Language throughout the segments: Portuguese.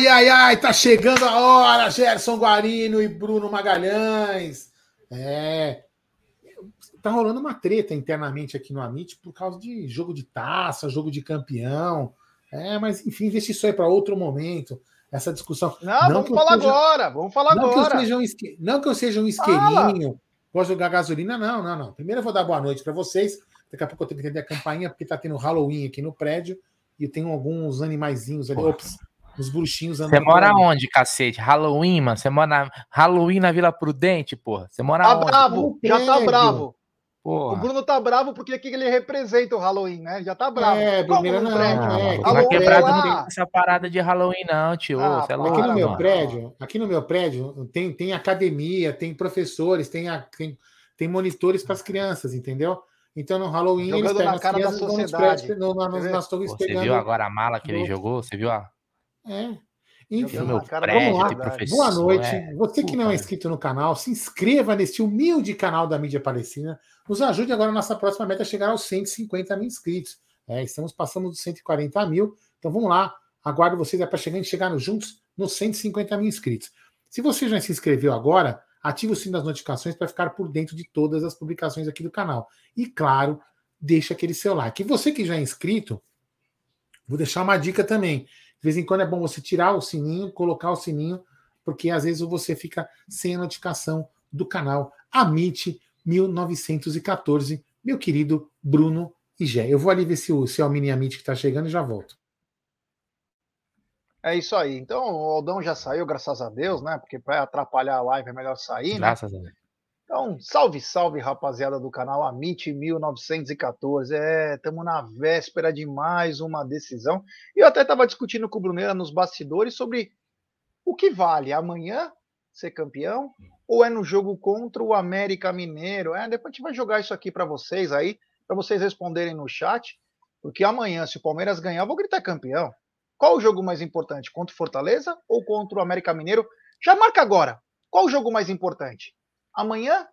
Ai, ai, ai, tá chegando a hora, Gerson Guarino e Bruno Magalhães. É. Tá rolando uma treta internamente aqui no Amit por causa de jogo de taça, jogo de campeão. É, mas enfim, deixa isso aí para outro momento. Essa discussão. Não, não vamos falar seja... agora. Vamos falar não agora. Que um isque... Não que eu seja um isqueirinho, vou jogar gasolina, não, não, não. Primeiro eu vou dar boa noite para vocês. Daqui a pouco eu tenho que entender a campainha, porque tá tendo Halloween aqui no prédio e tem alguns animaizinhos ali. Ops, os bruxinhos Você mora onde, cacete? Halloween, mano? Você mora na... Halloween na Vila Prudente, porra? Você mora tá onde? bravo, já tá bravo. Porra. O Bruno tá bravo porque aqui ele representa o Halloween, né? Ele já tá bravo. É, primeiro não, não, é. Na quebrada não tem essa parada de Halloween, não, tio. Ah, é louco, aqui no meu mano. prédio, aqui no meu prédio tem, tem academia, tem professores, tem, tem, tem monitores para as crianças, entendeu? Então no Halloween Jogando eles pegam na cara da sociedade. Prédios, no, no, nas torres Você viu agora a mala que ele jogou? Você viu a. É. Enfim, meu prédio, vamos lá. Boa noite. É. Você que não é inscrito no canal, se inscreva neste humilde canal da mídia palestina. Nos ajude agora nossa próxima meta a chegar aos 150 mil inscritos. É, estamos passando dos 140 mil. Então vamos lá. Aguardo vocês é para chegar, chegar juntos nos 150 mil inscritos. Se você já se inscreveu agora, ative o sino das notificações para ficar por dentro de todas as publicações aqui do canal. E claro, deixa aquele seu like. E você que já é inscrito, vou deixar uma dica também. De vez em quando é bom você tirar o sininho, colocar o sininho, porque às vezes você fica sem a notificação do canal Amit 1914, meu querido Bruno e Gé. Eu vou ali ver se o, se é o mini Amit que está chegando e já volto. É isso aí. Então, o Aldão já saiu, graças a Deus, né? Porque para atrapalhar a live é melhor sair, né? Graças a Deus. Então, salve, salve, rapaziada do canal Amit 1914. É, estamos na véspera de mais uma decisão. E eu até estava discutindo com o Bruneira nos bastidores sobre o que vale amanhã ser campeão ou é no jogo contra o América Mineiro. É, depois a gente vai jogar isso aqui para vocês aí, para vocês responderem no chat, porque amanhã, se o Palmeiras ganhar, eu vou gritar campeão. Qual o jogo mais importante? Contra o Fortaleza ou contra o América Mineiro? Já marca agora. Qual o jogo mais importante? Amanhã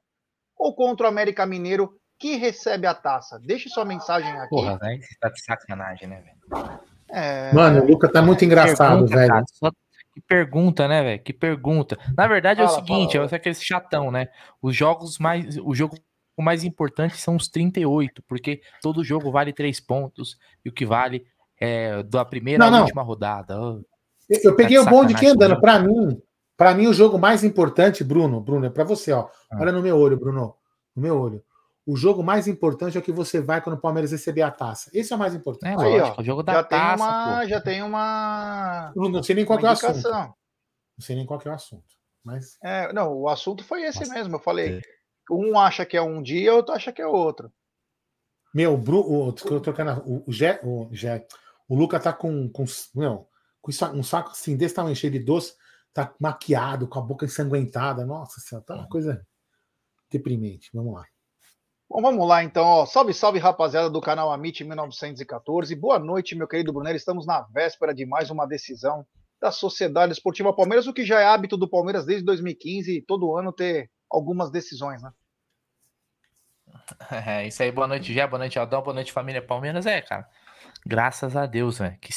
ou contra o América Mineiro que recebe a taça? Deixe sua mensagem aqui. Porra, velho, você tá de sacanagem, né, velho? É... Mano, o Luca tá muito engraçado, pergunta, velho. Cara, só... Que pergunta, né, velho? Que pergunta. Na verdade fala, é o seguinte, fala, é aquele chatão, né? Os jogos mais. O jogo mais importante são os 38, porque todo jogo vale três pontos e o que vale é da primeira não, à última rodada. Oh, eu, eu peguei tá o bonde aqui andando. Para mim, para mim, o jogo mais importante, Bruno, Bruno, é para você, ó. Ah. Olha no meu olho, Bruno. No meu olho. O jogo mais importante é o que você vai quando o Palmeiras receber a taça. Esse é o mais importante. É, Aí, ó, o jogo da já taça. Tem uma, já tem uma. Não, não sei nem qual é o assunto. Não sei nem qual é o assunto. Mas... É, não, o assunto foi esse Nossa. mesmo. Eu falei. Um acha que é um dia, outro acha que é outro. Meu, o, Bru, o, o, o, Gé, o, Gé, o Luca tá com, com, não, com um saco assim, desse tamanho cheio de doce tá maquiado, com a boca ensanguentada. Nossa senhora, tá uma é. coisa deprimente. Vamos lá. Bom, vamos lá então. Ó. Salve, salve, rapaziada do canal Amit 1914. Boa noite, meu querido Brunello. Estamos na véspera de mais uma decisão da Sociedade Esportiva Palmeiras, o que já é hábito do Palmeiras desde 2015, todo ano ter algumas decisões, né? É, isso aí, boa noite, Gé, boa noite, Aldão, boa noite, família Palmeiras. É, cara, graças a Deus, velho, que,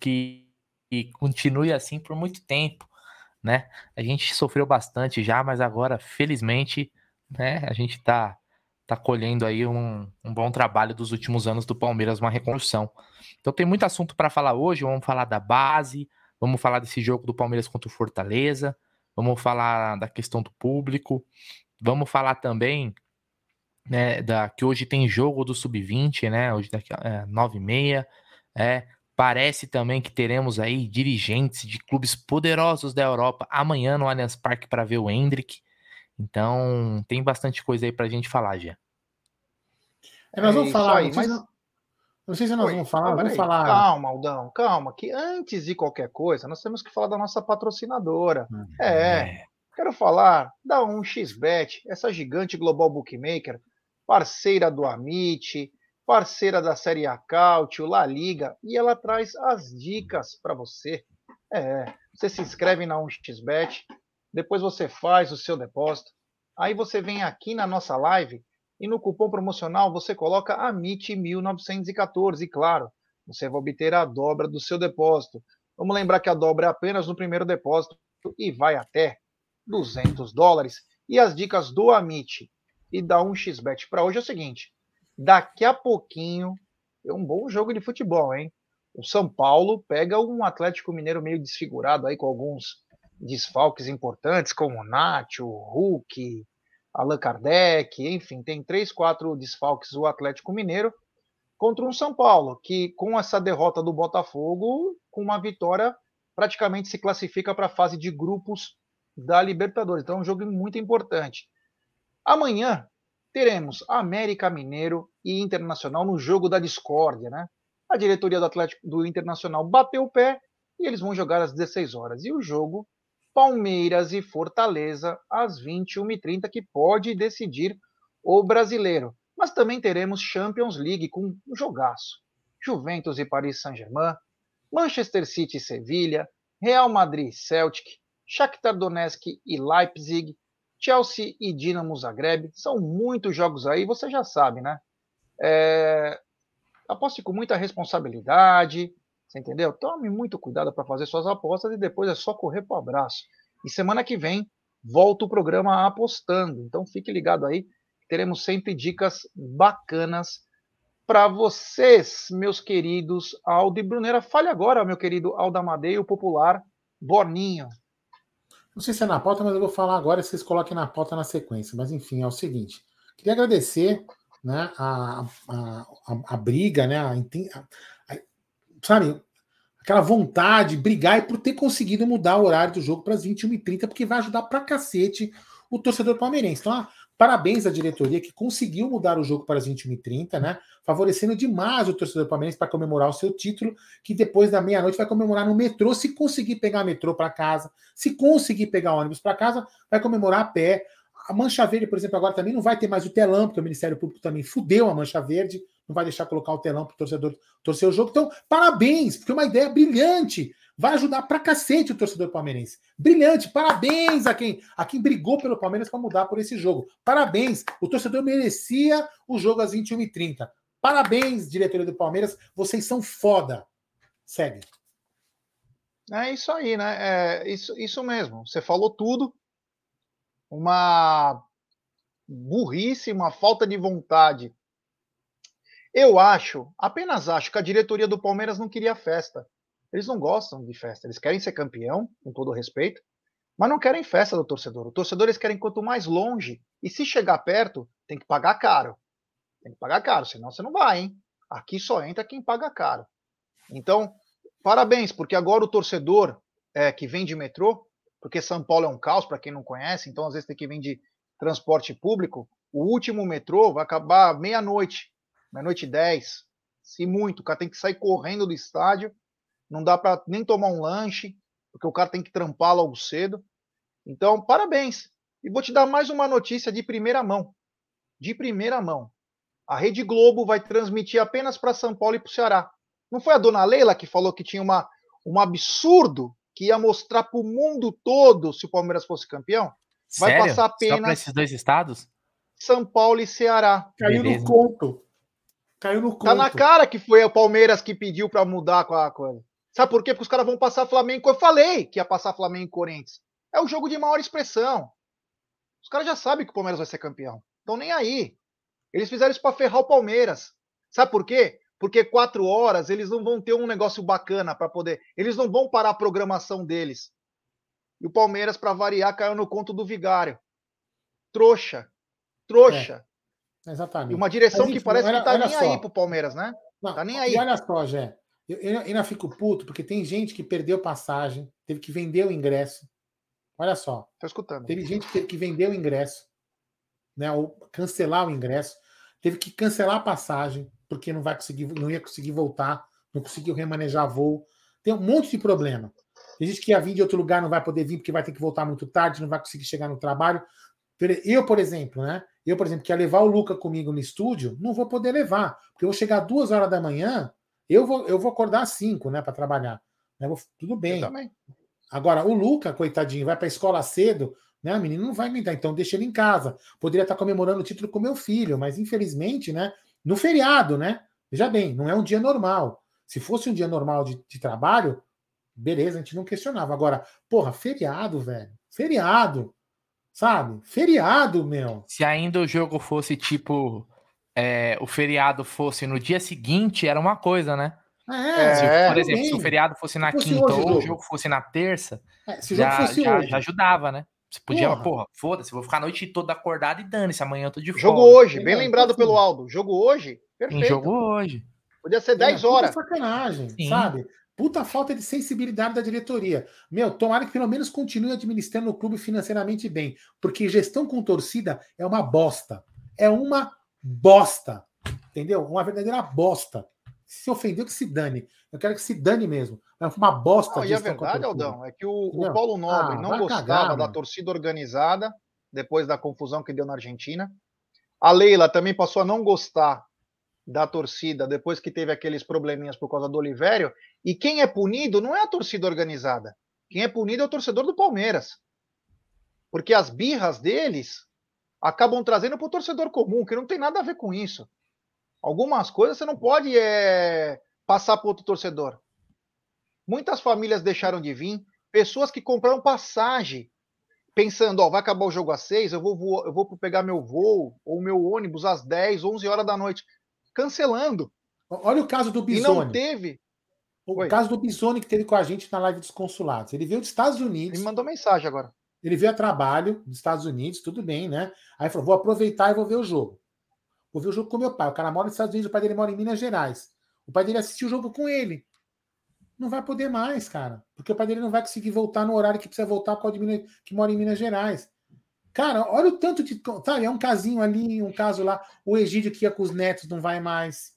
que e continue assim por muito tempo, né? A gente sofreu bastante já, mas agora, felizmente, né, a gente tá, tá colhendo aí um, um bom trabalho dos últimos anos do Palmeiras, uma reconstrução. Então tem muito assunto para falar hoje, vamos falar da base, vamos falar desse jogo do Palmeiras contra o Fortaleza, vamos falar da questão do público, vamos falar também né, da, que hoje tem jogo do Sub-20, né? Hoje daqui é, 9 e meia. É, Parece também que teremos aí dirigentes de clubes poderosos da Europa amanhã no Allianz Parque para ver o Hendrick. Então, tem bastante coisa aí para a gente falar, já. É, nós vamos é falar, aí, mas... não sei se nós Oi, vamos falar, vamos aí. falar. Calma, Aldão, calma, que antes de qualquer coisa, nós temos que falar da nossa patrocinadora. Hum, é, é, quero falar da 1xBet, essa gigante global bookmaker, parceira do Amit, parceira da Série A Cautio, La Liga, e ela traz as dicas para você. É, você se inscreve na 1xBet, depois você faz o seu depósito, aí você vem aqui na nossa live e no cupom promocional você coloca AMIT1914 e claro, você vai obter a dobra do seu depósito. Vamos lembrar que a dobra é apenas no primeiro depósito e vai até 200 dólares. E as dicas do Amit e da 1xBet para hoje é o seguinte: daqui a pouquinho é um bom jogo de futebol, hein? O São Paulo pega um Atlético Mineiro meio desfigurado aí com alguns desfalques importantes, como Nacho, Hulk, Allan Kardec, enfim, tem três, quatro desfalques o Atlético Mineiro contra um São Paulo, que com essa derrota do Botafogo, com uma vitória, praticamente se classifica para a fase de grupos da Libertadores. Então é um jogo muito importante. Amanhã teremos América Mineiro e Internacional no jogo da discórdia, né? A diretoria do Atlético do Internacional bateu o pé e eles vão jogar às 16 horas. E o jogo Palmeiras e Fortaleza às 21h30, que pode decidir o brasileiro. Mas também teremos Champions League com um jogaço. Juventus e Paris Saint-Germain, Manchester City e Sevilha, Real Madrid e Celtic, Shakhtar Donetsk e Leipzig, Chelsea e Dinamo Zagreb. São muitos jogos aí, você já sabe, né? É... Aposte com muita responsabilidade, você entendeu? Tome muito cuidado para fazer suas apostas e depois é só correr para o abraço. E semana que vem volta o programa apostando. Então fique ligado aí, teremos sempre dicas bacanas para vocês, meus queridos Aldo e Brunera. Fale agora, meu querido Aldo Amadei, o popular Borninho. Não sei se é na pauta, mas eu vou falar agora, vocês coloquem na pauta na sequência. Mas enfim, é o seguinte: queria agradecer né, a, a, a, a briga, né, a, sabe, aquela vontade, brigar e por ter conseguido mudar o horário do jogo para as 21h30, porque vai ajudar pra cacete o torcedor palmeirense. Então, ah, parabéns à diretoria que conseguiu mudar o jogo para as 21h30, né? Favorecendo demais o torcedor palmeirense para comemorar o seu título, que depois da meia-noite vai comemorar no metrô. Se conseguir pegar metrô para casa, se conseguir pegar ônibus para casa, vai comemorar a pé. A Mancha Verde, por exemplo, agora também não vai ter mais o telão, porque o Ministério Público também fudeu a Mancha Verde não vai deixar colocar o telão para o torcedor torcer o jogo. Então, parabéns, porque é uma ideia brilhante. Vai ajudar pra cacete o torcedor palmeirense. Brilhante, parabéns a quem, a quem brigou pelo Palmeiras para mudar por esse jogo. Parabéns, o torcedor merecia o jogo às 21h30. Parabéns, diretoria do Palmeiras, vocês são foda. Segue. É isso aí, né? É isso, isso mesmo. Você falou tudo. Uma burrice, uma falta de vontade eu acho, apenas acho, que a diretoria do Palmeiras não queria festa. Eles não gostam de festa. Eles querem ser campeão, com todo respeito, mas não querem festa do torcedor. O torcedor eles querem quanto mais longe. E se chegar perto, tem que pagar caro. Tem que pagar caro, senão você não vai, hein? Aqui só entra quem paga caro. Então, parabéns, porque agora o torcedor é, que vem de metrô, porque São Paulo é um caos, para quem não conhece, então às vezes tem que vir de transporte público. O último metrô vai acabar meia-noite meia-noite 10. Se muito, o cara tem que sair correndo do estádio, não dá para nem tomar um lanche, porque o cara tem que trampar logo cedo. Então, parabéns. E vou te dar mais uma notícia de primeira mão. De primeira mão. A Rede Globo vai transmitir apenas para São Paulo e para o Ceará. Não foi a dona Leila que falou que tinha uma, um absurdo que ia mostrar para o mundo todo se o Palmeiras fosse campeão? Vai Sério? passar apenas. Só para esses dois estados? São Paulo e Ceará. Caiu Beleza. no conto. Caiu no conto. Tá na cara que foi o Palmeiras que pediu para mudar com a coisa. Sabe por quê? Porque os caras vão passar Flamengo. Eu falei que ia passar Flamengo e Corinthians. É o jogo de maior expressão. Os caras já sabem que o Palmeiras vai ser campeão. Então nem aí. Eles fizeram isso para ferrar o Palmeiras. Sabe por quê? Porque quatro horas eles não vão ter um negócio bacana para poder. Eles não vão parar a programação deles. E o Palmeiras, para variar, caiu no conto do Vigário. Trouxa. Trouxa. É. Exatamente. E uma direção Mas, enfim, que parece olha, que tá nem só. aí pro Palmeiras, né? Não, tá nem aí. E olha só, Jé. Eu, eu, ainda fico puto porque tem gente que perdeu passagem, teve que vender o ingresso. Olha só. Tô escutando. Teve gente que teve que vender o ingresso, né? Ou cancelar o ingresso. Teve que cancelar a passagem, porque não vai conseguir, não ia conseguir voltar, não conseguiu remanejar voo. Tem um monte de problema. Tem gente que ia vir de outro lugar, não vai poder vir porque vai ter que voltar muito tarde, não vai conseguir chegar no trabalho. Eu, por exemplo, né? Eu, por exemplo, que ia levar o Luca comigo no estúdio, não vou poder levar, porque eu vou chegar duas horas da manhã, eu vou, eu vou acordar às cinco, né, para trabalhar. Né? Vou, tudo bem. Eu também. Agora, o Luca, coitadinho, vai para a escola cedo, né? O menino não vai me dar, então deixa ele em casa. Poderia estar comemorando o título com meu filho, mas infelizmente, né? No feriado, né? Veja bem, não é um dia normal. Se fosse um dia normal de, de trabalho, Beleza, a gente não questionava. Agora, porra, feriado, velho. Feriado. Sabe? Feriado, meu. Se ainda o jogo fosse tipo. É, o feriado fosse no dia seguinte, era uma coisa, né? É, se, por exemplo, bem. se o feriado fosse na fosse quinta ou o jogo fosse na terça, é, já, já, já, ajudava, né? Você podia, porra, porra foda-se, vou ficar a noite toda acordado e dane-se, amanhã eu tô de folga. Jogo hoje, bem lembrado pelo Aldo. Jogo hoje, perfeito. Em jogo hoje. Podia ser 10 é, horas. sacanagem, Sim. sabe? Puta falta de sensibilidade da diretoria. Meu, tomara que pelo menos continue administrando o clube financeiramente bem, porque gestão com torcida é uma bosta. É uma bosta. Entendeu? Uma verdadeira bosta. Se ofendeu, que se dane. Eu quero que se dane mesmo. É uma bosta. Não, e a verdade, Aldão, é que o, o Paulo Nobre ah, não gostava cagar, da torcida organizada depois da confusão que deu na Argentina. A Leila também passou a não gostar da torcida depois que teve aqueles probleminhas por causa do Olivério. E quem é punido não é a torcida organizada. Quem é punido é o torcedor do Palmeiras. Porque as birras deles acabam trazendo para o torcedor comum, que não tem nada a ver com isso. Algumas coisas você não pode é, passar para outro torcedor. Muitas famílias deixaram de vir, pessoas que compraram passagem pensando, ó, vai acabar o jogo às seis, eu vou, eu vou pegar meu voo ou meu ônibus às 10, 11 horas da noite, cancelando. Olha o caso do Bisoni. E não teve. O Oi. caso do Bisoni que teve com a gente na live dos consulados. Ele veio dos Estados Unidos. Ele mandou mensagem agora. Ele veio a trabalho dos Estados Unidos, tudo bem, né? Aí falou: vou aproveitar e vou ver o jogo. Vou ver o jogo com meu pai. O cara mora nos Estados Unidos, o pai dele mora em Minas Gerais. O pai dele assistiu o jogo com ele. Não vai poder mais, cara. Porque o pai dele não vai conseguir voltar no horário que precisa voltar por causa de que mora em Minas Gerais. Cara, olha o tanto de. Sabe, é um casinho ali, um caso lá. O Egídio que ia com os netos não vai mais.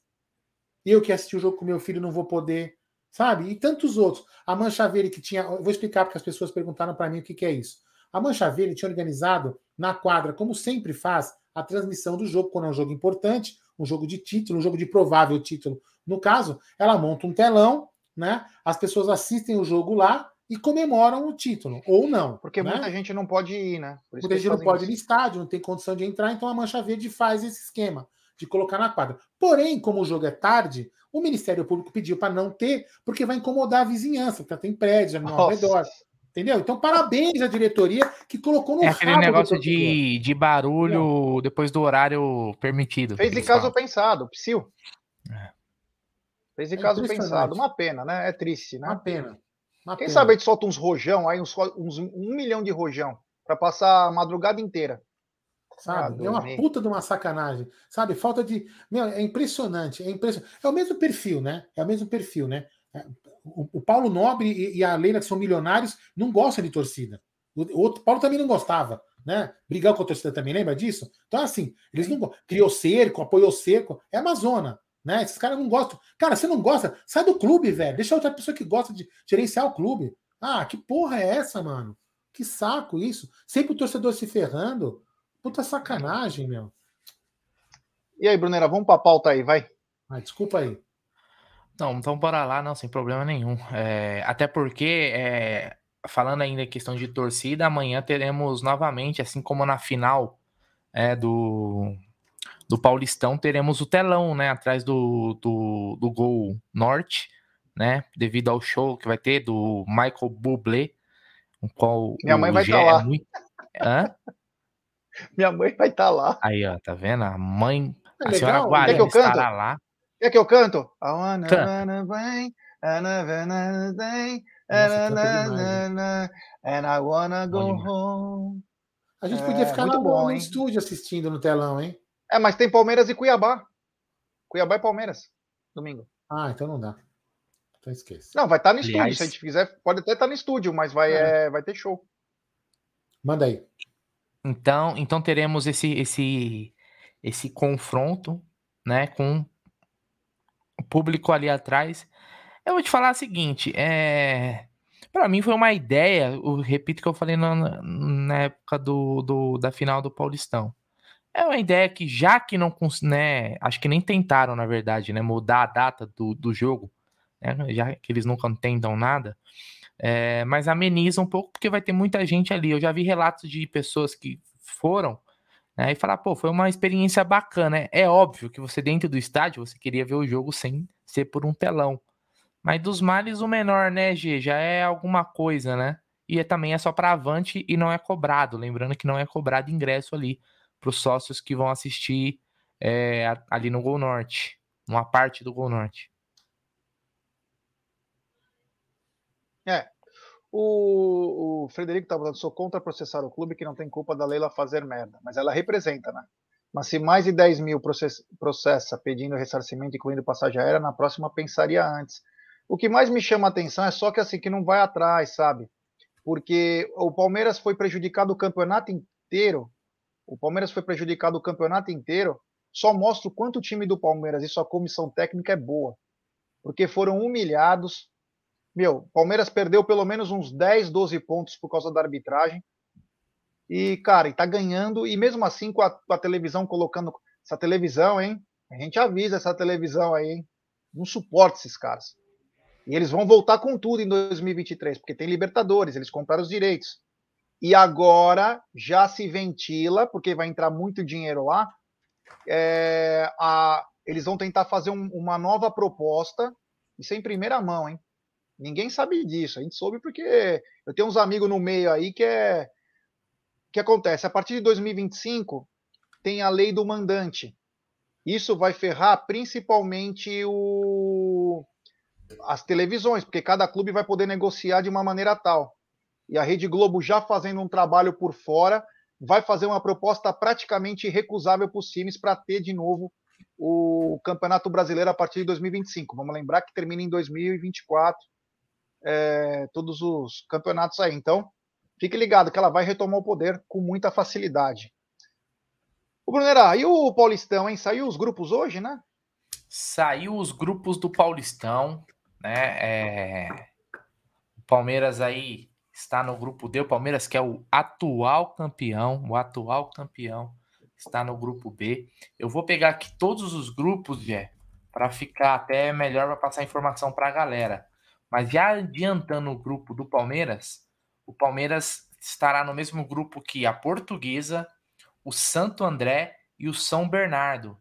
Eu que assisti o jogo com meu filho não vou poder. Sabe? E tantos outros. A Mancha Verde que tinha. Eu vou explicar porque as pessoas perguntaram para mim o que, que é isso. A Mancha Verde tinha organizado na quadra, como sempre faz, a transmissão do jogo, quando é um jogo importante, um jogo de título, um jogo de provável título. No caso, ela monta um telão, né? As pessoas assistem o jogo lá e comemoram o título, ou não. Porque né? muita gente não pode ir, né? Muita gente não pode isso. ir no estádio, não tem condição de entrar, então a Mancha Verde faz esse esquema de colocar na quadra. Porém, como o jogo é tarde, o Ministério Público pediu para não ter, porque vai incomodar a vizinhança, porque tem prédio ao redor. Entendeu? Então, parabéns à diretoria que colocou no É aquele negócio de, de barulho Não. depois do horário permitido. Fez em caso falam. pensado, psiu. É. Fez em é caso pensado. Uma pena, né? É triste, né? Uma pena. Uma Quem pena. sabe a gente solta uns rojão aí, uns, uns um milhão de rojão, para passar a madrugada inteira. Sabe? Ah, é uma puta de uma sacanagem. Sabe? Falta de. Meu, é impressionante. É impressionante. É o mesmo perfil, né? É o mesmo perfil, né? O, o Paulo Nobre e, e, a Leila, que são milionários, não gostam de torcida. O, o outro Paulo também não gostava, né? Brigar com a torcida também, lembra disso? Então, assim, eles não criou cerco, apoiou cerco, é Amazona. Né? Esses caras não gostam. Cara, você não gosta? Sai do clube, velho. Deixa outra pessoa que gosta de gerenciar o clube. Ah, que porra é essa, mano? Que saco isso. Sempre o torcedor se ferrando. Puta sacanagem, meu. E aí, Brunera, vamos pra pauta aí, vai. Ah, desculpa aí. Não, então bora lá, não, sem problema nenhum. É, até porque, é, falando ainda em questão de torcida, amanhã teremos novamente, assim como na final é, do, do Paulistão, teremos o telão, né, atrás do, do, do gol norte, né, devido ao show que vai ter do Michael Bublé, o qual Minha mãe vai estar tá lá. É muito... Hã? Minha mãe vai estar tá lá. Aí, ó, tá vendo? A mãe, é a senhora Guarani estará lá. Quer que eu canto? I wanna and I wanna go home. A gente podia é, ficar no, bom, no estúdio assistindo no telão, hein? É, mas tem Palmeiras e Cuiabá. Cuiabá e Palmeiras, domingo. Ah, então não dá. Então esquece. Não, vai estar tá no estúdio. Aliás... Se a gente quiser, pode até estar tá no estúdio, mas vai, é. É, vai ter show. Manda aí. Então, então teremos esse, esse, esse confronto, né, com público ali atrás. Eu vou te falar o seguinte, é... para mim foi uma ideia, eu repito que eu falei na, na época do, do, da final do Paulistão. É uma ideia que, já que não, né, acho que nem tentaram, na verdade, né, mudar a data do, do jogo, né, já que eles nunca tentam nada, é, mas ameniza um pouco, porque vai ter muita gente ali. Eu já vi relatos de pessoas que foram né? E falar, pô, foi uma experiência bacana. É, óbvio que você dentro do estádio você queria ver o jogo sem ser por um telão. Mas dos males o menor, né, G? Já é alguma coisa, né? E é, também é só para avante e não é cobrado. Lembrando que não é cobrado ingresso ali para os sócios que vão assistir é, ali no Gol Norte, uma parte do Gol Norte. É. O, o Frederico tá falando, sou contra processar o clube que não tem culpa da Leila fazer merda, mas ela representa, né? Mas se mais de 10 mil processa, processa pedindo ressarcimento, incluindo passagem aérea, na próxima pensaria antes. O que mais me chama a atenção é só que assim, que não vai atrás, sabe? Porque o Palmeiras foi prejudicado o campeonato inteiro. O Palmeiras foi prejudicado o campeonato inteiro. Só mostra o quanto o time do Palmeiras e sua comissão técnica é boa. Porque foram humilhados, meu, Palmeiras perdeu pelo menos uns 10, 12 pontos por causa da arbitragem. E, cara, e tá ganhando, e mesmo assim com a, com a televisão colocando. Essa televisão, hein? A gente avisa essa televisão aí, hein? Não suporta esses caras. E eles vão voltar com tudo em 2023, porque tem Libertadores, eles compraram os direitos. E agora já se ventila, porque vai entrar muito dinheiro lá. É, a, eles vão tentar fazer um, uma nova proposta, isso é em primeira mão, hein? Ninguém sabe disso. A gente soube porque eu tenho uns amigos no meio aí que é. Que acontece? A partir de 2025 tem a lei do mandante. Isso vai ferrar principalmente o... as televisões, porque cada clube vai poder negociar de uma maneira tal. E a Rede Globo, já fazendo um trabalho por fora, vai fazer uma proposta praticamente irrecusável para os times para ter de novo o Campeonato Brasileiro a partir de 2025. Vamos lembrar que termina em 2024 é, todos os campeonatos aí. Então, fique ligado que ela vai retomar o poder com muita facilidade. O Brunerá, e o Paulistão, hein? Saiu os grupos hoje, né? Saiu os grupos do Paulistão, né? É... O Palmeiras aí está no grupo D. O Palmeiras, que é o atual campeão, o atual campeão, está no grupo B. Eu vou pegar aqui todos os grupos, Jé, para ficar até melhor para passar informação para a galera. Mas já adiantando o grupo do Palmeiras, o Palmeiras estará no mesmo grupo que a Portuguesa, o Santo André e o São Bernardo.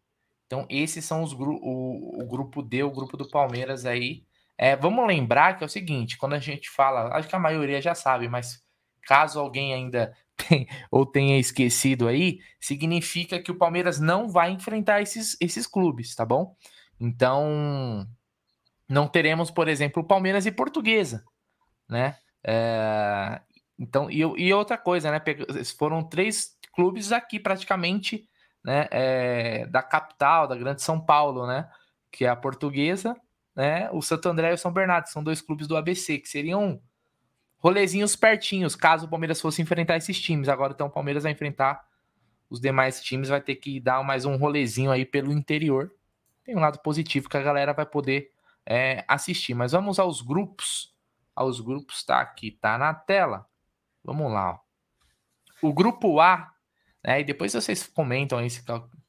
Então, esses são os gru o, o grupo D, o grupo do Palmeiras aí. É, vamos lembrar que é o seguinte: quando a gente fala, acho que a maioria já sabe, mas caso alguém ainda tem, ou tenha esquecido aí, significa que o Palmeiras não vai enfrentar esses, esses clubes, tá bom? Então, não teremos, por exemplo, Palmeiras e Portuguesa, né? É, então, e, e, outra coisa, né? Foram três clubes aqui praticamente, né? É, da capital, da grande São Paulo, né? Que é a Portuguesa, né? O Santo André e o São Bernardo, são dois clubes do ABC, que seriam rolezinhos pertinhos, caso o Palmeiras fosse enfrentar esses times. Agora, então, o Palmeiras vai enfrentar os demais times, vai ter que dar mais um rolezinho aí pelo interior. Tem um lado positivo que a galera vai poder é, assistir. Mas vamos aos grupos. Aos grupos, tá aqui, tá na tela. Vamos lá. Ó. O grupo A, né, e depois vocês comentam aí se,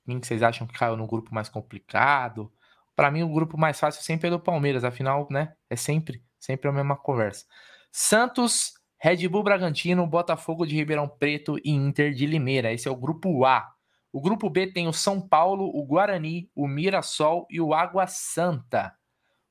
quem que vocês acham que caiu no grupo mais complicado. Para mim, o grupo mais fácil sempre é do Palmeiras, afinal, né? É sempre, sempre a mesma conversa. Santos, Red Bull Bragantino, Botafogo de Ribeirão Preto e Inter de Limeira. Esse é o grupo A. O grupo B tem o São Paulo, o Guarani, o Mirassol e o Água Santa.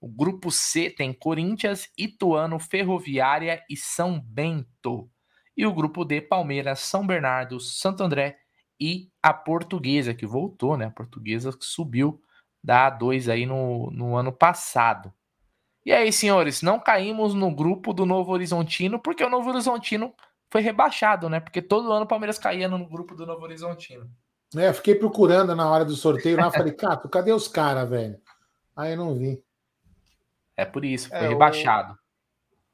O grupo C tem Corinthians, Ituano, Ferroviária e São Bento. E o grupo D, Palmeiras, São Bernardo, Santo André e a Portuguesa, que voltou, né? A Portuguesa que subiu da A2 aí no, no ano passado. E aí, senhores, não caímos no grupo do Novo Horizontino, porque o Novo Horizontino foi rebaixado, né? Porque todo ano o Palmeiras caía no grupo do Novo Horizontino. É, fiquei procurando na hora do sorteio lá, falei, Cato, cadê os caras, velho? Aí eu não vi. É por isso, foi é, rebaixado.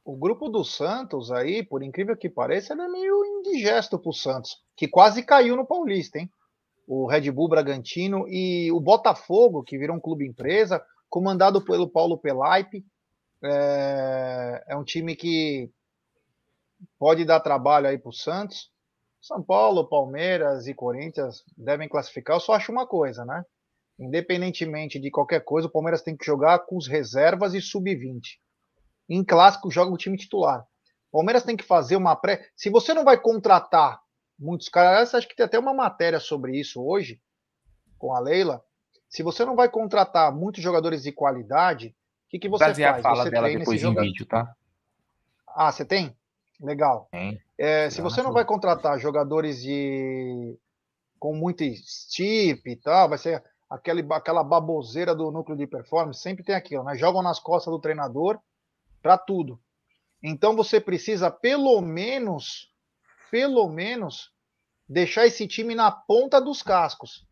O, o, grupo do Santos aí, por incrível que pareça, ele é meio indigesto pro Santos, que quase caiu no Paulista, hein? O Red Bull Bragantino e o Botafogo, que virou um clube empresa, comandado pelo Paulo Pelaipe. É, é um time que pode dar trabalho aí pro Santos. São Paulo, Palmeiras e Corinthians devem classificar. Eu só acho uma coisa, né? Independentemente de qualquer coisa, o Palmeiras tem que jogar com os reservas e sub-20. Em clássico, joga o time titular. O Palmeiras tem que fazer uma pré. Se você não vai contratar muitos caras, acho que tem até uma matéria sobre isso hoje, com a Leila. Se você não vai contratar muitos jogadores de qualidade, que, que você Fazer faz? a fala você dela depois em vídeo, tá? Ah, você tem? Legal. É, se você não vai contratar jogadores de com muito estirpe e tal, vai ser aquela baboseira do núcleo de performance, sempre tem aquilo, né? Jogam nas costas do treinador para tudo. Então você precisa pelo menos, pelo menos, deixar esse time na ponta dos cascos.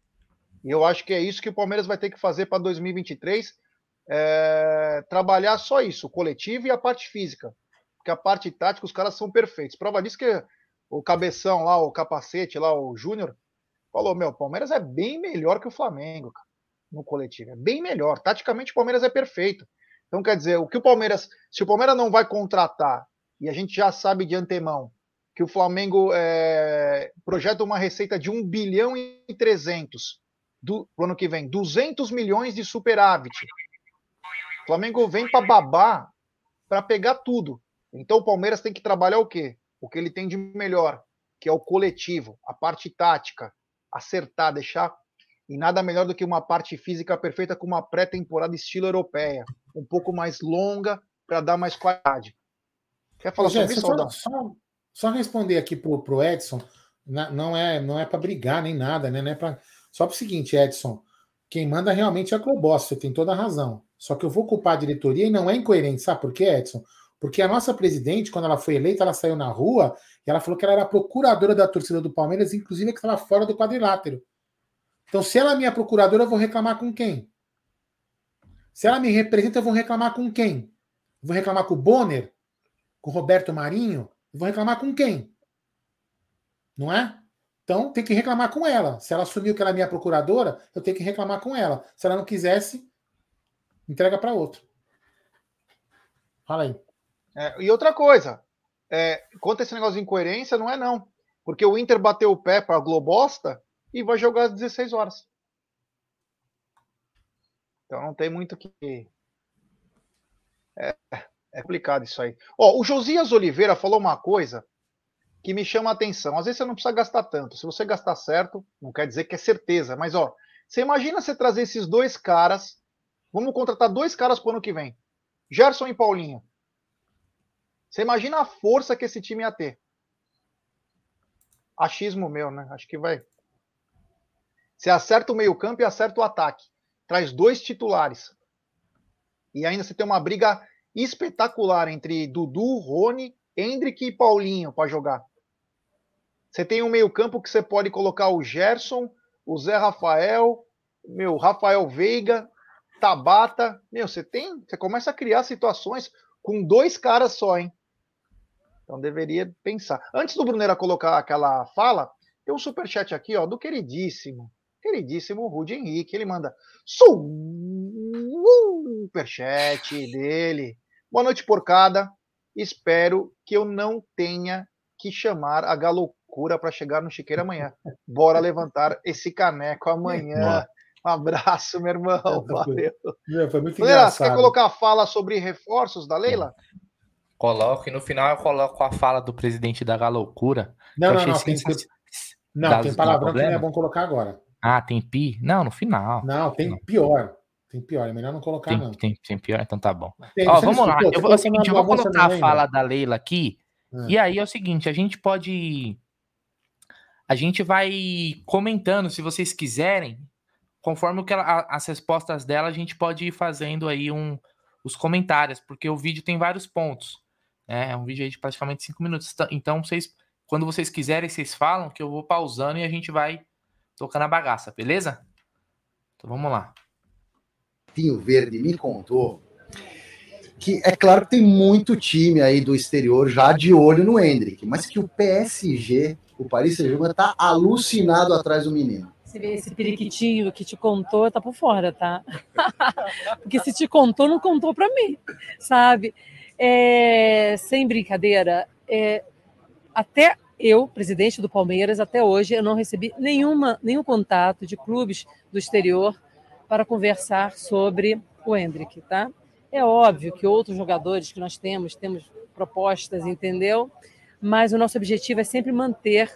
E eu acho que é isso que o Palmeiras vai ter que fazer para 2023, é, trabalhar só isso, o coletivo e a parte física. Porque a parte tática os caras são perfeitos. Prova disso que o cabeção lá, o capacete lá, o Júnior, falou: meu, o Palmeiras é bem melhor que o Flamengo, cara, no coletivo. É bem melhor. Taticamente, o Palmeiras é perfeito. Então, quer dizer, o que o Palmeiras. Se o Palmeiras não vai contratar, e a gente já sabe de antemão que o Flamengo é, projeta uma receita de 1 bilhão e 300 do ano que vem, 200 milhões de superávit. O Flamengo vem para babar para pegar tudo. Então o Palmeiras tem que trabalhar o quê? O que ele tem de melhor, que é o coletivo, a parte tática, acertar, deixar. E nada melhor do que uma parte física perfeita com uma pré-temporada estilo europeia, um pouco mais longa para dar mais qualidade. Quer falar Ô, sobre isso, só, só, só, responder aqui pro, pro Edson, não é não é para brigar nem nada, né? Não é pra... Só para o seguinte, Edson, quem manda realmente é a Globos, você tem toda a razão. Só que eu vou culpar a diretoria e não é incoerente, sabe por quê, Edson? Porque a nossa presidente, quando ela foi eleita, ela saiu na rua e ela falou que ela era procuradora da torcida do Palmeiras, inclusive que estava fora do quadrilátero. Então, se ela é minha procuradora, eu vou reclamar com quem? Se ela me representa, eu vou reclamar com quem? Eu vou reclamar com o Bonner? Com o Roberto Marinho? Eu vou reclamar com quem? Não é? Então, tem que reclamar com ela. Se ela assumiu que ela é minha procuradora, eu tenho que reclamar com ela. Se ela não quisesse, entrega para outro. Fala aí. É, e outra coisa, é, quanto a esse negócio de incoerência, não é não. Porque o Inter bateu o pé para a Globosta e vai jogar às 16 horas. Então não tem muito que. É, é complicado isso aí. Ó, o Josias Oliveira falou uma coisa que me chama a atenção. Às vezes você não precisa gastar tanto. Se você gastar certo, não quer dizer que é certeza. Mas, ó, você imagina você trazer esses dois caras. Vamos contratar dois caras para o ano que vem. Gerson e Paulinho. Você imagina a força que esse time ia ter. Achismo meu, né? Acho que vai. Você acerta o meio-campo e acerta o ataque. Traz dois titulares. E ainda você tem uma briga espetacular entre Dudu, Rony, Hendrick e Paulinho para jogar. Você tem um meio-campo que você pode colocar o Gerson, o Zé Rafael, meu, Rafael Veiga, Tabata. Meu, você tem. Você começa a criar situações com dois caras só, hein? Então deveria pensar. Antes do Brunera colocar aquela fala, tem um superchat aqui, ó, do queridíssimo, queridíssimo Rude Henrique. Ele manda superchat dele. Boa noite, porcada. Espero que eu não tenha que chamar a galocura para chegar no chiqueiro amanhã. Bora levantar esse caneco amanhã. Um abraço, meu irmão. Valeu. Foi muito Galera, você quer colocar a fala sobre reforços da Leila? Coloco, e no final eu coloco a fala do presidente da Galoucura. Não, não, não, tem, não, tem palavrão que não é bom colocar agora. Ah, tem pi? Não, no final. Não, tem pior. Tem pior, é melhor não colocar, tem, não. Tem, tem pior, então tá bom. Tem, Ó, vamos lá. Eu, vou, é seguinte, eu vou colocar a fala da Leila aqui. Hum. E aí é o seguinte, a gente pode. A gente vai comentando, se vocês quiserem, conforme o que ela, as respostas dela, a gente pode ir fazendo aí um, os comentários, porque o vídeo tem vários pontos. É, é um vídeo aí de praticamente cinco minutos. Então, vocês, quando vocês quiserem, vocês falam que eu vou pausando e a gente vai tocando a bagaça, beleza? Então vamos lá. Pinho Verde me contou que é claro que tem muito time aí do exterior já de olho no Hendrick, mas que o PSG, o Paris Saint-Germain, tá alucinado atrás do menino. Você vê esse periquitinho que te contou, tá por fora, tá? Porque se te contou, não contou para mim, sabe? É, sem brincadeira, é, até eu, presidente do Palmeiras, até hoje eu não recebi nenhuma, nenhum contato de clubes do exterior para conversar sobre o Hendrick, tá? É óbvio que outros jogadores que nós temos, temos propostas, entendeu? Mas o nosso objetivo é sempre manter